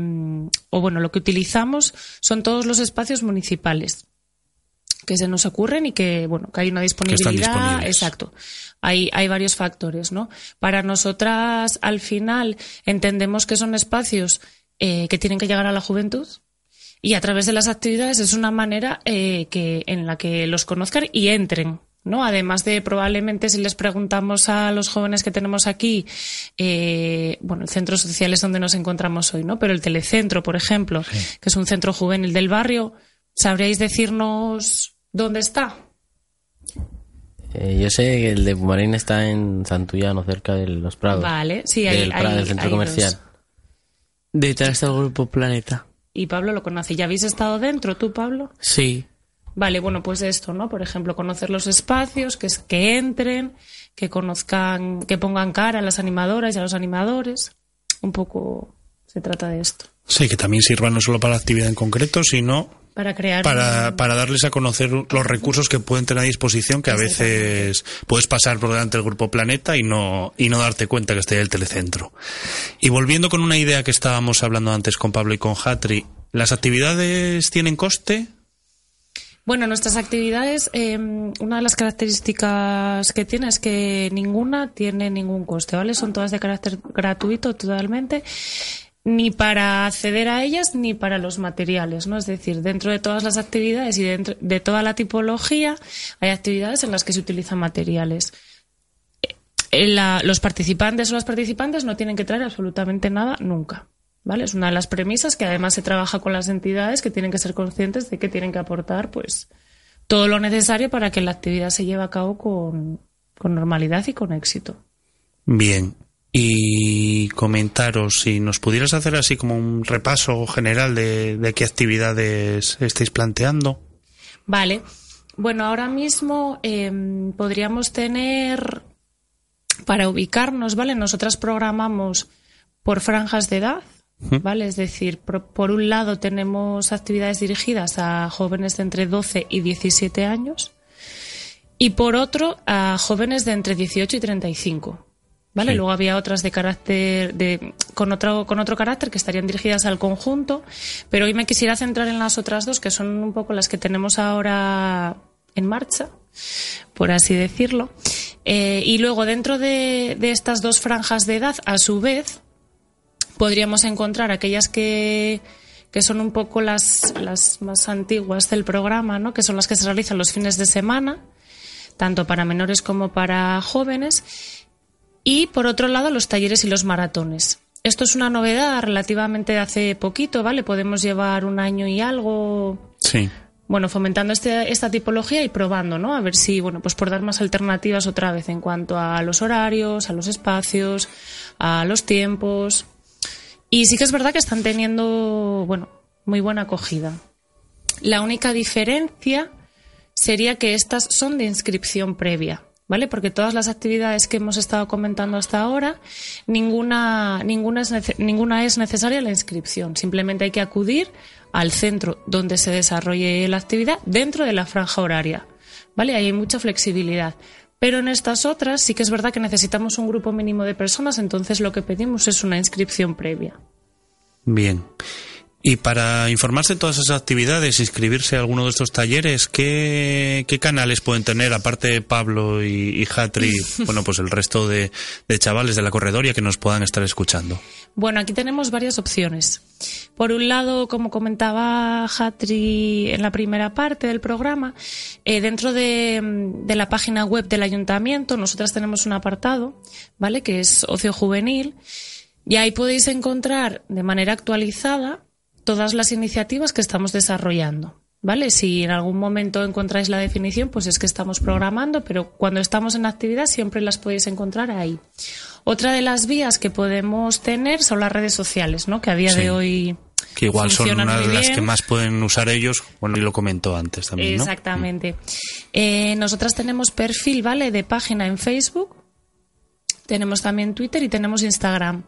o bueno, lo que utilizamos son todos los espacios municipales que se nos ocurren y que, bueno, que hay una disponibilidad. Exacto. Hay, hay varios factores, ¿no? Para nosotras, al final, entendemos que son espacios eh, que tienen que llegar a la juventud y a través de las actividades es una manera eh, que, en la que los conozcan y entren. ¿no? Además de probablemente si les preguntamos a los jóvenes que tenemos aquí, eh, bueno, el centro social es donde nos encontramos hoy, ¿no? Pero el telecentro, por ejemplo, que es un centro juvenil del barrio, ¿sabríais decirnos dónde está? Eh, yo sé que el de Pumarín está en Santullano, cerca de los Prados. Vale, sí, hay- del Prado, hay- del centro hay comercial. dos. Detrás está el grupo Planeta. Y Pablo lo conoce. ¿Ya habéis estado dentro tú, Pablo? Sí. Vale, bueno, pues esto, ¿no? Por ejemplo, conocer los espacios, que, es- que entren, que conozcan, que pongan cara a las animadoras y a los animadores. Un poco se trata de esto. Sí, que también sirvan no solo para la actividad en concreto, sino Para crear. para, para darles a conocer los recursos que pueden tener a disposición, que a veces puedes pasar por delante del Grupo Planeta y no, y no darte cuenta que está ahí el telecentro. Y volviendo con una idea que estábamos hablando antes con Pablo y con Hatri, ¿las actividades tienen coste? Bueno, nuestras actividades, eh, una de las características que tiene es que ninguna tiene ningún coste, ¿vale? Son todas de carácter gratuito totalmente, ni para acceder a ellas ni para los materiales, ¿no? Es decir, dentro de todas las actividades y dentro de toda la tipología hay actividades en las que se utilizan materiales. Eh, la- los participantes o las participantes no tienen que traer absolutamente nada nunca. ¿Vale? Es una de las premisas que además se trabaja con las entidades que tienen que ser conscientes de que tienen que aportar pues todo lo necesario para que la actividad se lleve a cabo con, con normalidad y con éxito. Bien. Y comentaros si nos pudieras hacer así como un repaso general de, de qué actividades estáis planteando. Vale. Bueno, ahora mismo eh, podríamos tener, para ubicarnos, ¿vale? Nosotras programamos por franjas de edad, ¿vale? Es decir, por, por un lado tenemos actividades dirigidas a jóvenes de entre 12 y 17 años y por otro a jóvenes de entre 18 y 35. ¿Vale? Sí. Luego había otras de carácter de con otro con otro carácter que estarían dirigidas al conjunto, pero hoy me quisiera centrar en las otras dos que son un poco las que tenemos ahora en marcha, por así decirlo. Eh, y luego dentro de, de estas dos franjas de edad, a su vez, podríamos encontrar aquellas que, que son un poco las, las más antiguas del programa, ¿no? que son las que se realizan los fines de semana, tanto para menores como para jóvenes. Y por otro lado, los talleres y los maratones. Esto es una novedad relativamente de hace poquito, ¿vale? Podemos llevar un año y algo Sí. bueno, fomentando este- esta tipología y probando, ¿no? A ver si, bueno, pues por dar más alternativas otra vez en cuanto a los horarios, a los espacios, a los tiempos. Y sí que es verdad que están teniendo, bueno, muy buena acogida. La única diferencia sería que estas son de inscripción previa, ¿vale? Porque todas las actividades que hemos estado comentando hasta ahora, ninguna, ninguna, es, ninguna es necesaria la inscripción. Simplemente hay que acudir al centro donde se desarrolle la actividad dentro de la franja horaria, ¿vale? Ahí hay mucha flexibilidad. Pero en estas otras sí que es verdad que necesitamos un grupo mínimo de personas, entonces lo que pedimos es una inscripción previa. Bien. Y para informarse de todas esas actividades, inscribirse a alguno de estos talleres, ¿qué, qué canales pueden tener, aparte de Pablo y, y Hatri, bueno, pues el resto de, de chavales de la corredoria que nos puedan estar escuchando? Bueno, aquí tenemos varias opciones. Por un lado, como comentaba Hatri en la primera parte del programa, eh, dentro de, de la página web del ayuntamiento, nosotras tenemos un apartado, ¿vale? Que es ocio juvenil. Y ahí podéis encontrar de manera actualizada todas las iniciativas que estamos desarrollando. ¿Vale? Si en algún momento encontráis la definición, pues es que estamos programando, pero cuando estamos en actividad siempre las podéis encontrar ahí. Otra de las vías que podemos tener son las redes sociales, ¿no? Que a día Sí. de hoy Que igual son una de las que más pueden usar ellos, bueno, y lo comentó antes también, ¿no? Exactamente. Eh, nosotras tenemos perfil, ¿vale? De página en Facebook. Tenemos también Twitter y tenemos Instagram.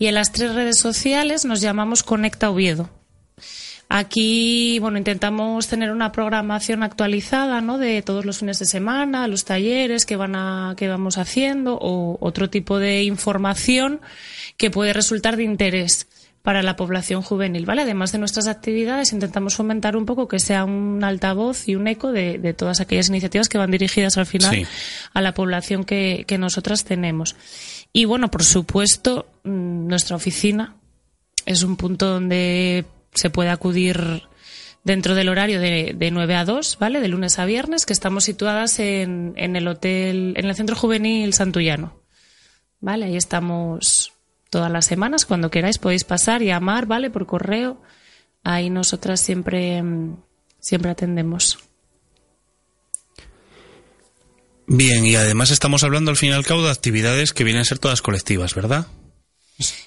Y en las tres redes sociales nos llamamos Conecta Oviedo. Aquí, bueno, intentamos tener una programación actualizada, ¿no? De todos los fines de semana, los talleres que van a, que vamos haciendo o otro tipo de información que puede resultar de interés para la población juvenil, ¿vale? Además de nuestras actividades, intentamos fomentar un poco que sea un altavoz y un eco de, de todas aquellas iniciativas que van dirigidas al final Sí. a la población que, que nosotras tenemos. Y bueno, por supuesto, mm, nuestra oficina es un punto donde se puede acudir dentro del horario de, de 9 a 2, ¿vale? De lunes a viernes, que estamos situadas en, en el hotel, en el Centro Juvenil Santullano. ¿Vale? Ahí estamos todas las semanas. Cuando queráis podéis pasar llamar, ¿vale? Por correo. Ahí nosotras siempre, mm, siempre atendemos. Bien, y además estamos hablando al fin y al cabo de actividades que vienen a ser todas colectivas, ¿verdad?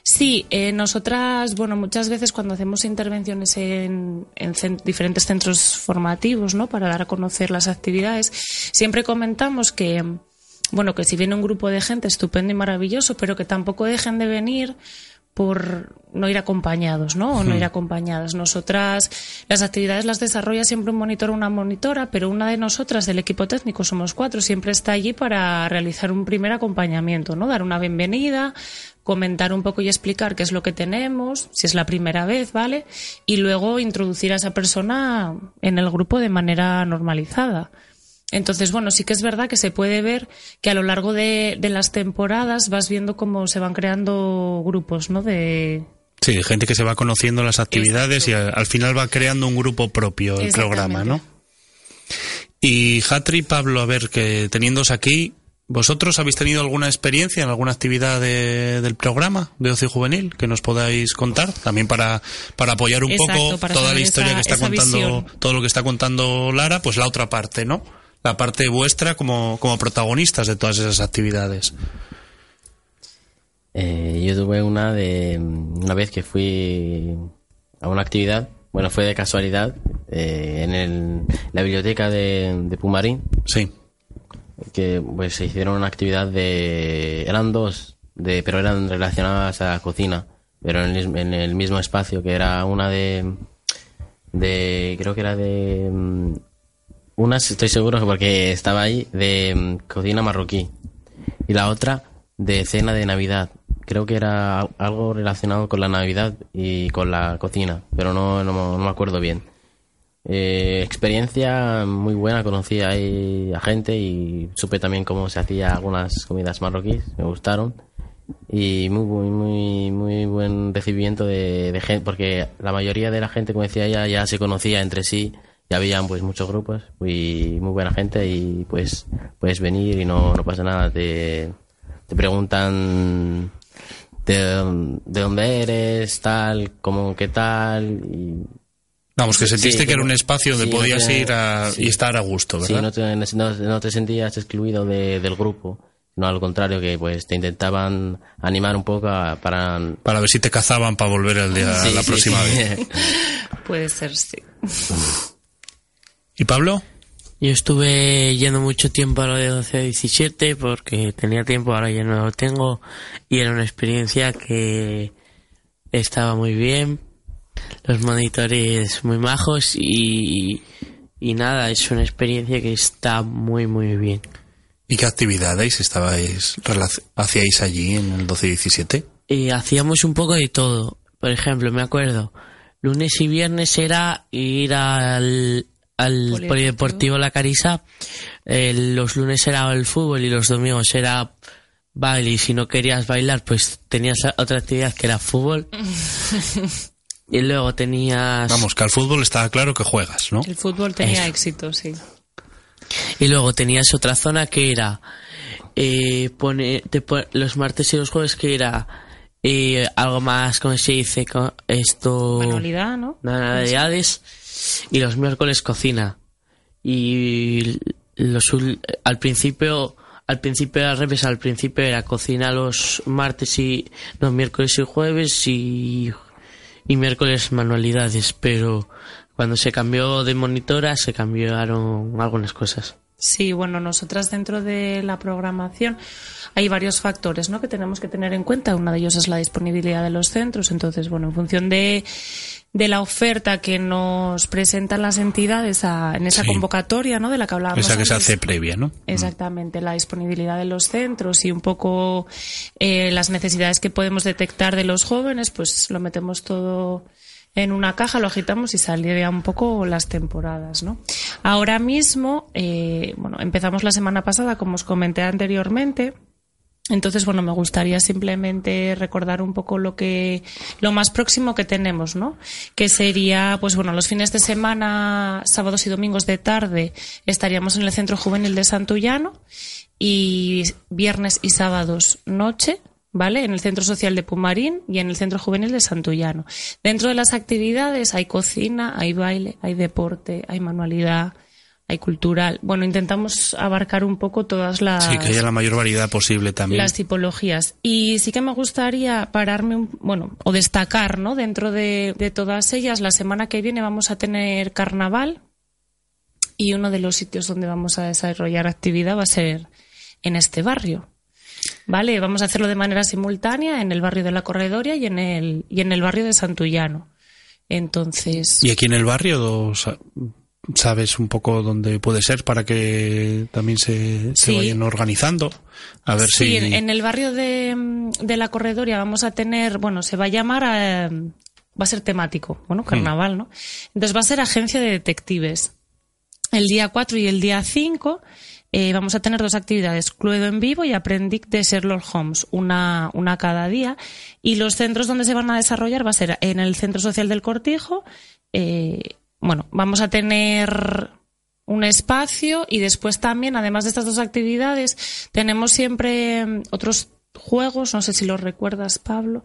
Sí, eh, nosotras, bueno, muchas veces cuando hacemos intervenciones en, diferentes centros formativos, ¿no? Para dar a conocer las actividades, siempre comentamos que, bueno, que si viene un grupo de gente estupendo y maravilloso, pero que tampoco dejen de venir por no ir acompañados, ¿no? O no Hmm. ir acompañadas. Nosotras las actividades las desarrolla siempre un monitor o una monitora, pero una de nosotras del equipo técnico, somos cuatro, siempre está allí para realizar un primer acompañamiento, ¿no? Dar una bienvenida, comentar un poco y explicar qué es lo que tenemos, si es la primera vez, ¿vale? Y luego introducir a esa persona en el grupo de manera normalizada. Entonces, bueno, sí que es verdad que se puede ver que a lo largo de, de las temporadas vas viendo cómo se van creando grupos, ¿no? De, Sí, gente que se va conociendo las actividades y al, al final va creando un grupo propio el programa, ¿no? Y Hatri, Pablo, a ver, que teniéndos aquí, ¿vosotros habéis tenido alguna experiencia en alguna actividad de- del programa de ocio juvenil que nos podáis contar? También para, para apoyar un Exacto, poco toda la historia esa- que está contando, visión. todo lo que está contando Lara, pues la otra parte, ¿no? La parte vuestra como, como protagonistas de todas esas actividades. Eh, yo tuve una de una vez que fui a una actividad, bueno, fue de casualidad, eh, en el- la biblioteca de, de Pumarín. Sí. Que pues se hicieron una actividad de, eran dos, de, pero eran relacionadas a la cocina, pero en el, en el mismo espacio, que era una de, de, creo que era de, mm, una estoy seguro porque estaba ahí, de mm, cocina marroquí. Y la otra de cena de Navidad. Creo que era al- algo relacionado con la Navidad y con la cocina, pero no, no, no me acuerdo bien. Eh, experiencia muy buena, conocí ahí a gente y supe también cómo se hacía algunas comidas marroquíes, me gustaron. Y muy, muy, muy, muy buen recibimiento de, de gente, porque la mayoría de la gente, como decía ella, ya se conocía entre sí, ya habían pues muchos grupos y muy buena gente y pues puedes venir y no, no pasa nada, te, te preguntan de, de dónde eres, tal, cómo, qué tal y Vamos, que Sí, sentiste que era un espacio donde sí, no podías te- ir a, sí. y estar a gusto, Sí, ¿verdad? no te, no, no te sentías excluido de- del grupo, no al contrario que pues te intentaban animar un poco a- para... Para ver si te cazaban para volver el día, Sí, la sí, próxima sí. vez. Puede ser, sí. ¿Y Pablo? Yo estuve yendo mucho tiempo a lo de 12 a 17 porque tenía tiempo, ahora ya no lo tengo y era una experiencia que estaba muy bien, los monitores muy majos y, y nada, es una experiencia que está muy muy bien. ¿Y qué actividades estabais hacíais allí en el 12-17? Y hacíamos un poco de todo. Por ejemplo, me acuerdo, lunes y viernes era ir al, al Polideportivo. Polideportivo La Carisa. Eh, los lunes era el fútbol y los domingos era baile. Y si no querías bailar, pues tenías otra actividad que era fútbol. Y luego tenías... Vamos, que al fútbol estaba claro que juegas, ¿no? El fútbol tenía Eso. éxito, sí. Y luego tenías otra zona que era eh, pone, te pon- los martes y los jueves que era eh, algo más, como se dice? Esto... Manualidad, ¿no? Manualidades. Y los miércoles cocina. Y los, al principio... Al principio al revés, al principio era cocina los martes y los miércoles y jueves y, y miércoles manualidades, pero cuando se cambió de monitora se cambiaron algunas cosas. Sí, bueno, nosotras dentro de la programación hay varios factores ¿no? que tenemos que tener en cuenta. Uno de ellos es la disponibilidad de los centros. Entonces, bueno, en función de, de la oferta que nos presentan las entidades a- en esa Sí. convocatoria ¿no? de la que hablábamos Esa que se hace previa, ¿no? Exactamente, la disponibilidad de los centros y un poco eh, las necesidades que podemos detectar de los jóvenes, pues lo metemos todo en una caja, lo agitamos y saldría un poco las temporadas, ¿no? Ahora mismo, eh, bueno, empezamos la semana pasada, como os comenté anteriormente. Entonces, bueno, me gustaría simplemente recordar un poco lo que, lo más próximo que tenemos, ¿no? Que sería, pues bueno, los fines de semana, sábados y domingos de tarde, estaríamos en el Centro Juvenil de Santullano y viernes y sábados noche, ¿vale? En el Centro Social de Pumarín y en el Centro Juvenil de Santullano. Dentro de las actividades hay cocina, hay baile, hay deporte, hay manualidad, hay cultural. Bueno, intentamos abarcar un poco todas las Sí, que haya la mayor variedad posible también. las tipologías. Y sí que me gustaría pararme, un, bueno, o destacar, ¿no? Dentro de, de todas ellas, la semana que viene vamos a tener carnaval y uno de los sitios donde vamos a desarrollar actividad va a ser en este barrio. ¿Vale? Vamos a hacerlo de manera simultánea en el barrio de la Corredoria y en el, y en el barrio de Santullano. Entonces. ¿Y aquí en el barrio sa- sabes un poco dónde puede ser para que también se, vayan organizando? A ver Sí, si... en, en el barrio de, mm, de la Corredoria vamos a tener, bueno, se va a llamar, eh, va a ser temático, Hmm. bueno, carnaval, ¿no? Entonces va a ser agencia de detectives. El día 4 y el día 5 eh, vamos a tener dos actividades, Cluedo en vivo y Aprendic de Sherlock Holmes, una, una cada día. Y los centros donde se van a desarrollar va a ser en el Centro Social del Cortijo. eh, bueno, vamos a tener un espacio y después también, además de estas dos actividades, tenemos siempre mm, otros juegos, no sé si los recuerdas, Pablo,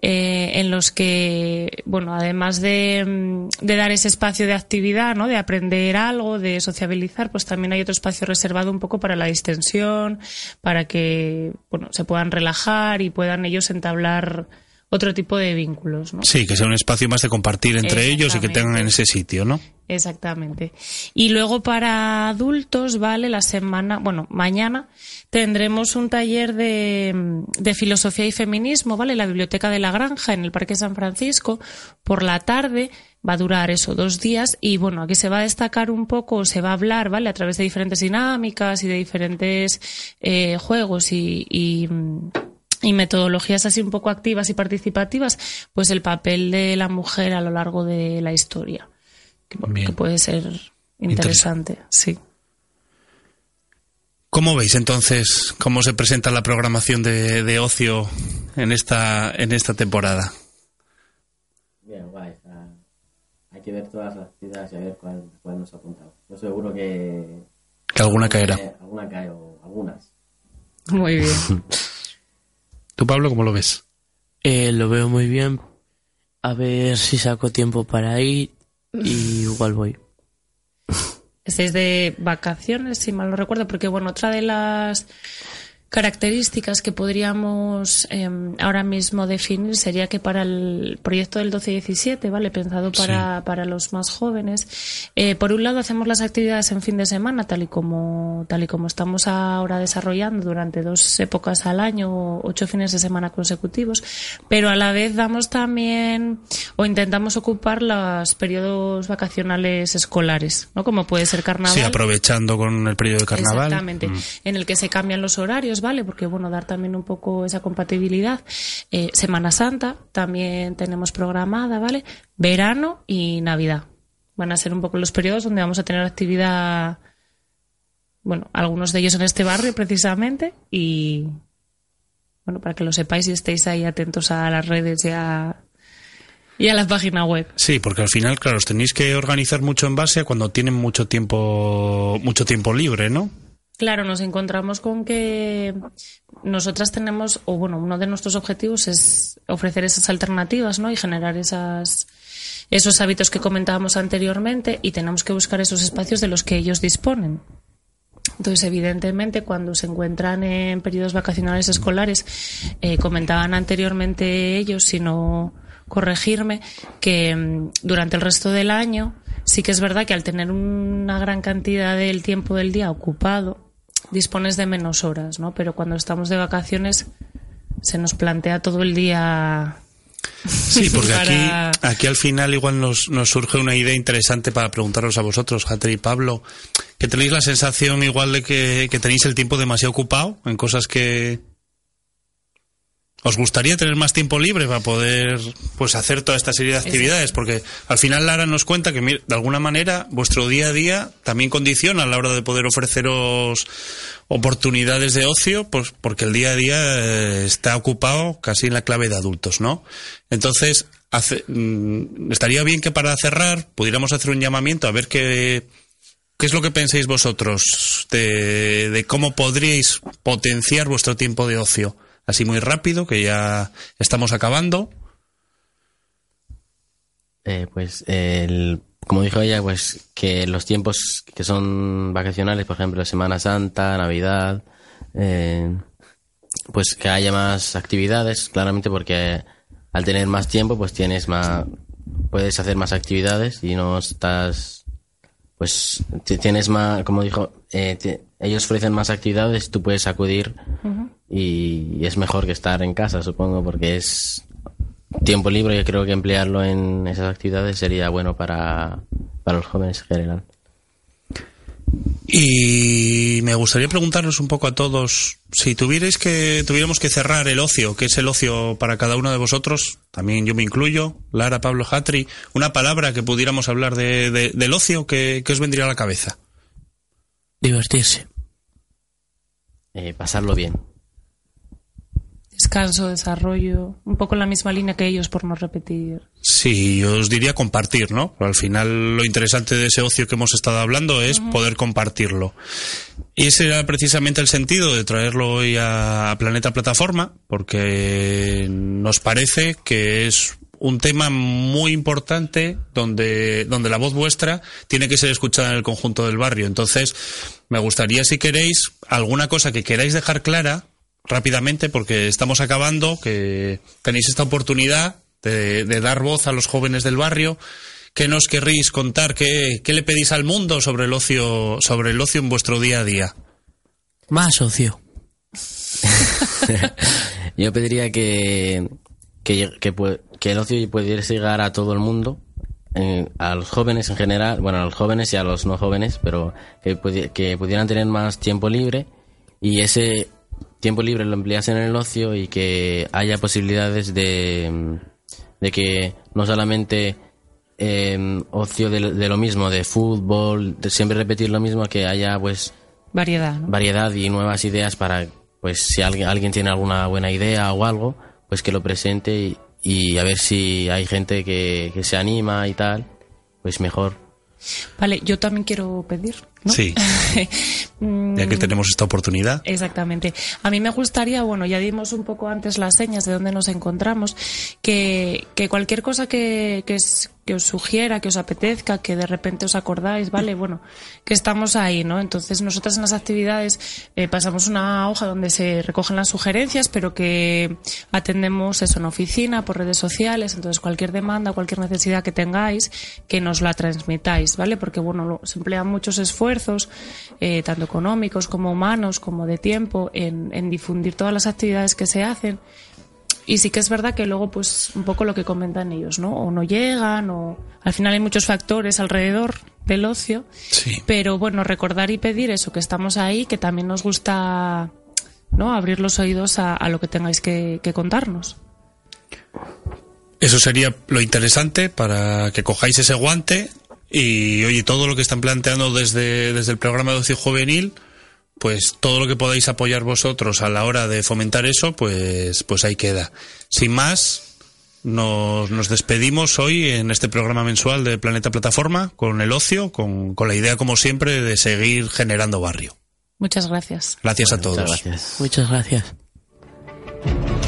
eh, en los que, bueno, además de, mm, de dar ese espacio de actividad, ¿no? De aprender algo, de sociabilizar, pues también hay otro espacio reservado un poco para la distensión, para que, bueno, se puedan relajar y puedan ellos entablar otro tipo de vínculos, ¿no? Sí, que sea un espacio más de compartir entre ellos y que tengan en ese sitio, ¿no? Exactamente. Y luego para adultos, ¿vale? La semana, bueno, mañana tendremos un taller de, de filosofía y feminismo, ¿vale? En la Biblioteca de la Granja, en el Parque San Francisco, por la tarde. Va a durar eso, dos días. Y bueno, aquí se va a destacar un poco, se va a hablar, ¿vale? A través de diferentes dinámicas y de diferentes eh, juegos y, y y metodologías así un poco activas y participativas, pues el papel de la mujer a lo largo de la historia, que, que puede ser interesante, sí. ¿Cómo veis entonces cómo se presenta la programación de, de ocio en esta en esta temporada? Bien, guay. está- Hay que ver todas las actividades y a ver cuál, cuál nos ha apuntado. Yo seguro que... Que alguna caerá. eh, alguna cae o algunas. Muy bien. ¿Tú, Pablo, cómo lo ves? Eh, lo veo muy bien. A ver si saco tiempo para ir y igual voy. Estáis de vacaciones, si mal no recuerdo, porque bueno, otra de las características que podríamos eh, ahora mismo definir sería que para el proyecto del 12-17, ¿vale? Pensado para, para los más jóvenes, eh, por un lado hacemos las actividades en fin de semana, tal y como, tal y como estamos ahora desarrollando durante dos épocas al año, ocho fines de semana consecutivos, pero a la vez damos también o intentamos ocupar los periodos vacacionales escolares, ¿no? Como puede ser carnaval. Sí, aprovechando con el periodo de carnaval. Exactamente. Mm. En el que se cambian los horarios, ¿vale? Porque, bueno, dar también un poco esa compatibilidad. Eh, Semana Santa también tenemos programada, ¿vale? Verano y Navidad. Van a ser un poco los periodos donde vamos a tener actividad, bueno, algunos de ellos en este barrio precisamente y, bueno, para que lo sepáis y estéis ahí atentos a las redes y a, y a la página web. Sí, porque al final, claro, os tenéis que organizar mucho en base a cuando tienen mucho tiempo mucho tiempo libre, ¿no? Claro, nos encontramos con que nosotras tenemos, o bueno, uno de nuestros objetivos es ofrecer esas alternativas, ¿no? Y generar esas, esos hábitos que comentábamos anteriormente y tenemos que buscar esos espacios de los que ellos disponen. Entonces, evidentemente, cuando se encuentran en periodos vacacionales escolares, eh, comentaban anteriormente ellos, si no corregirme, que mm, durante el resto del año sí que es verdad que al tener una gran cantidad del tiempo del día ocupado, dispones de menos horas, ¿no? Pero cuando estamos de vacaciones se nos plantea todo el día. Sí, porque para- aquí, aquí al final igual nos, nos surge una idea interesante para preguntaros a vosotros, Hatri y Pablo, que tenéis la sensación igual de que, que tenéis el tiempo demasiado ocupado en cosas que os gustaría tener más tiempo libre para poder pues hacer toda esta serie de actividades, porque al final Lara nos cuenta que de alguna manera vuestro día a día también condiciona a la hora de poder ofreceros oportunidades de ocio, pues porque el día a día eh, está ocupado casi en la clave de adultos, ¿no? Entonces, hace- mm, estaría bien que para cerrar pudiéramos hacer un llamamiento a ver qué, qué es lo que pensáis vosotros de, de cómo podríais potenciar vuestro tiempo de ocio. Así muy rápido, que ya estamos acabando. Eh, pues, el, como dijo ella, pues que los tiempos que son vacacionales, por ejemplo, Semana Santa, Navidad, eh, pues que haya más actividades, claramente porque al tener más tiempo, pues tienes más, puedes hacer más actividades y no estás, pues ti- tienes más, como dijo, eh, ellos ofrecen más actividades, tú puedes acudir y es mejor que estar en casa, supongo, porque es tiempo libre. Yo creo que emplearlo en esas actividades sería bueno para, para los jóvenes en general. Y me gustaría preguntaros un poco a todos, si tuvierais que, tuviéramos que cerrar el ocio, que es el ocio para cada uno de vosotros, también yo me incluyo, Lara, Pablo, Hatri, una palabra que pudiéramos hablar de, de- del ocio, que, os vendría a la cabeza? Divertirse. Eh, pasarlo bien. Descanso, desarrollo, un poco en la misma línea que ellos por no repetir. Sí, yo os diría compartir, ¿no? Pero al final lo interesante de ese ocio que hemos estado hablando es poder compartirlo. Y ese era precisamente el sentido de traerlo hoy a Planeta Plataforma, porque nos parece que es un tema muy importante donde, donde la voz vuestra tiene que ser escuchada en el conjunto del barrio. Entonces, me gustaría, si queréis, alguna cosa que queráis dejar clara rápidamente, porque estamos acabando, que tenéis esta oportunidad de, de dar voz a los jóvenes del barrio. ¿Qué nos querréis contar? ¿Qué, ¿Qué le pedís al mundo sobre el ocio, sobre el ocio en vuestro día a día? Más ocio. Yo pediría que, que, que, que el ocio pudiese llegar a todo el mundo, eh, a los jóvenes en general, bueno, a los jóvenes y a los no jóvenes, pero que pudieran tener más tiempo libre y ese tiempo libre lo empleasen en el ocio y que haya posibilidades de, de que no solamente eh, ocio de, lo- de lo mismo, de fútbol, de siempre repetir lo mismo, que haya pues Variedad, ¿no? variedad y nuevas ideas para, pues, si alguien, alguien tiene alguna buena idea o algo, pues que lo presente y, y a ver si hay gente que, que se anima y tal, pues mejor. Vale, yo también quiero pedir. ¿No? Sí. Mm, Ya que tenemos esta oportunidad. Exactamente. A mí me gustaría, bueno, ya dimos un poco antes las señas de dónde nos encontramos, que, que cualquier cosa que, que, es- que os sugiera, que os apetezca, que de repente os acordáis, ¿vale? Bueno, que estamos ahí, ¿no? Entonces nosotras en las actividades eh, pasamos una hoja donde se recogen las sugerencias, pero que atendemos eso en oficina, por redes sociales, entonces cualquier demanda, cualquier necesidad que tengáis, que nos la transmitáis, ¿vale? Porque, bueno, lo- se emplean muchos esfuerzos, eh, tanto económicos como humanos, como de tiempo, en, en difundir todas las actividades que se hacen. Y sí que es verdad que luego, pues, un poco lo que comentan ellos, ¿no? O no llegan, o al final hay muchos factores alrededor del ocio. Sí. Pero bueno, recordar y pedir eso, que estamos ahí, que también nos gusta, ¿no? Abrir los oídos a, a lo que tengáis que, que contarnos. Eso sería lo interesante para que cojáis ese guante y, oye, todo lo que están planteando desde, desde el programa de ocio juvenil, pues todo lo que podáis apoyar vosotros a la hora de fomentar eso, pues, pues ahí queda. Sin más, nos, nos despedimos hoy en este programa mensual de Planeta Plataforma con el ocio, con, con la idea, como siempre, de seguir generando barrio. Muchas gracias. Gracias a todos. Muchas gracias. Muchas gracias.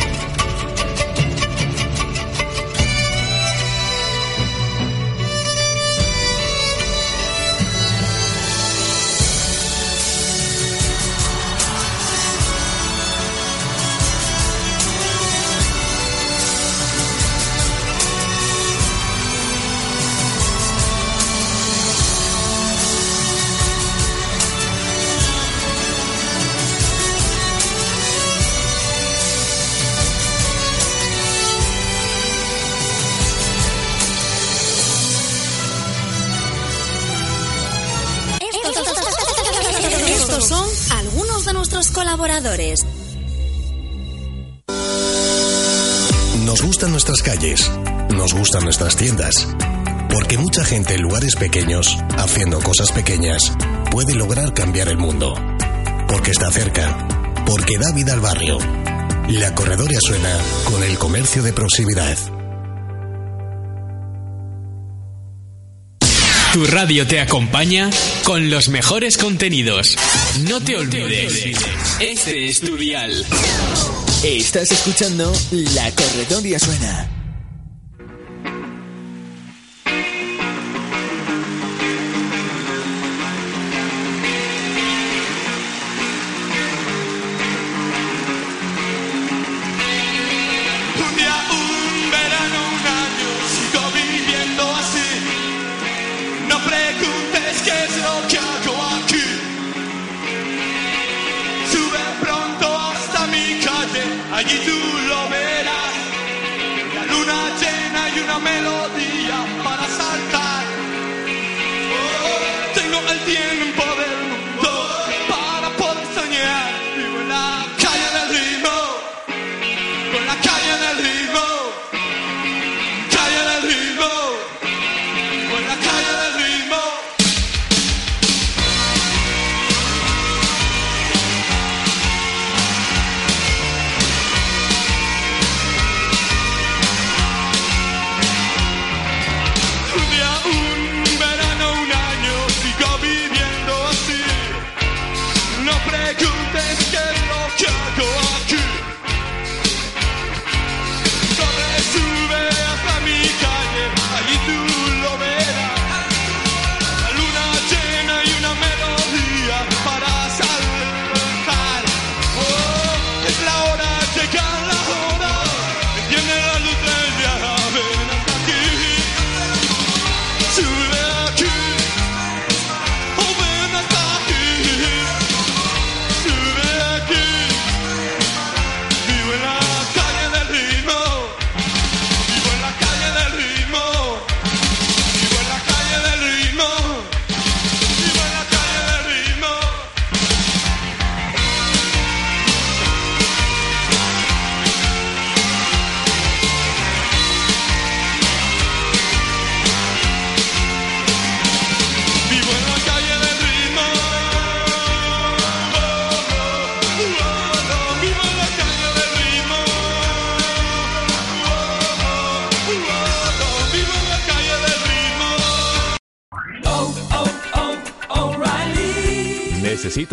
Colaboradores. Nos gustan nuestras calles, nos gustan nuestras tiendas. Porque mucha gente en lugares pequeños, haciendo cosas pequeñas, puede lograr cambiar el mundo. Porque está cerca, porque da vida al barrio. La corredoria suena con el comercio de proximidad. Tu radio te acompaña con los mejores contenidos. No te olvides. Este es tu dial. Estás escuchando La Corredoria Suena.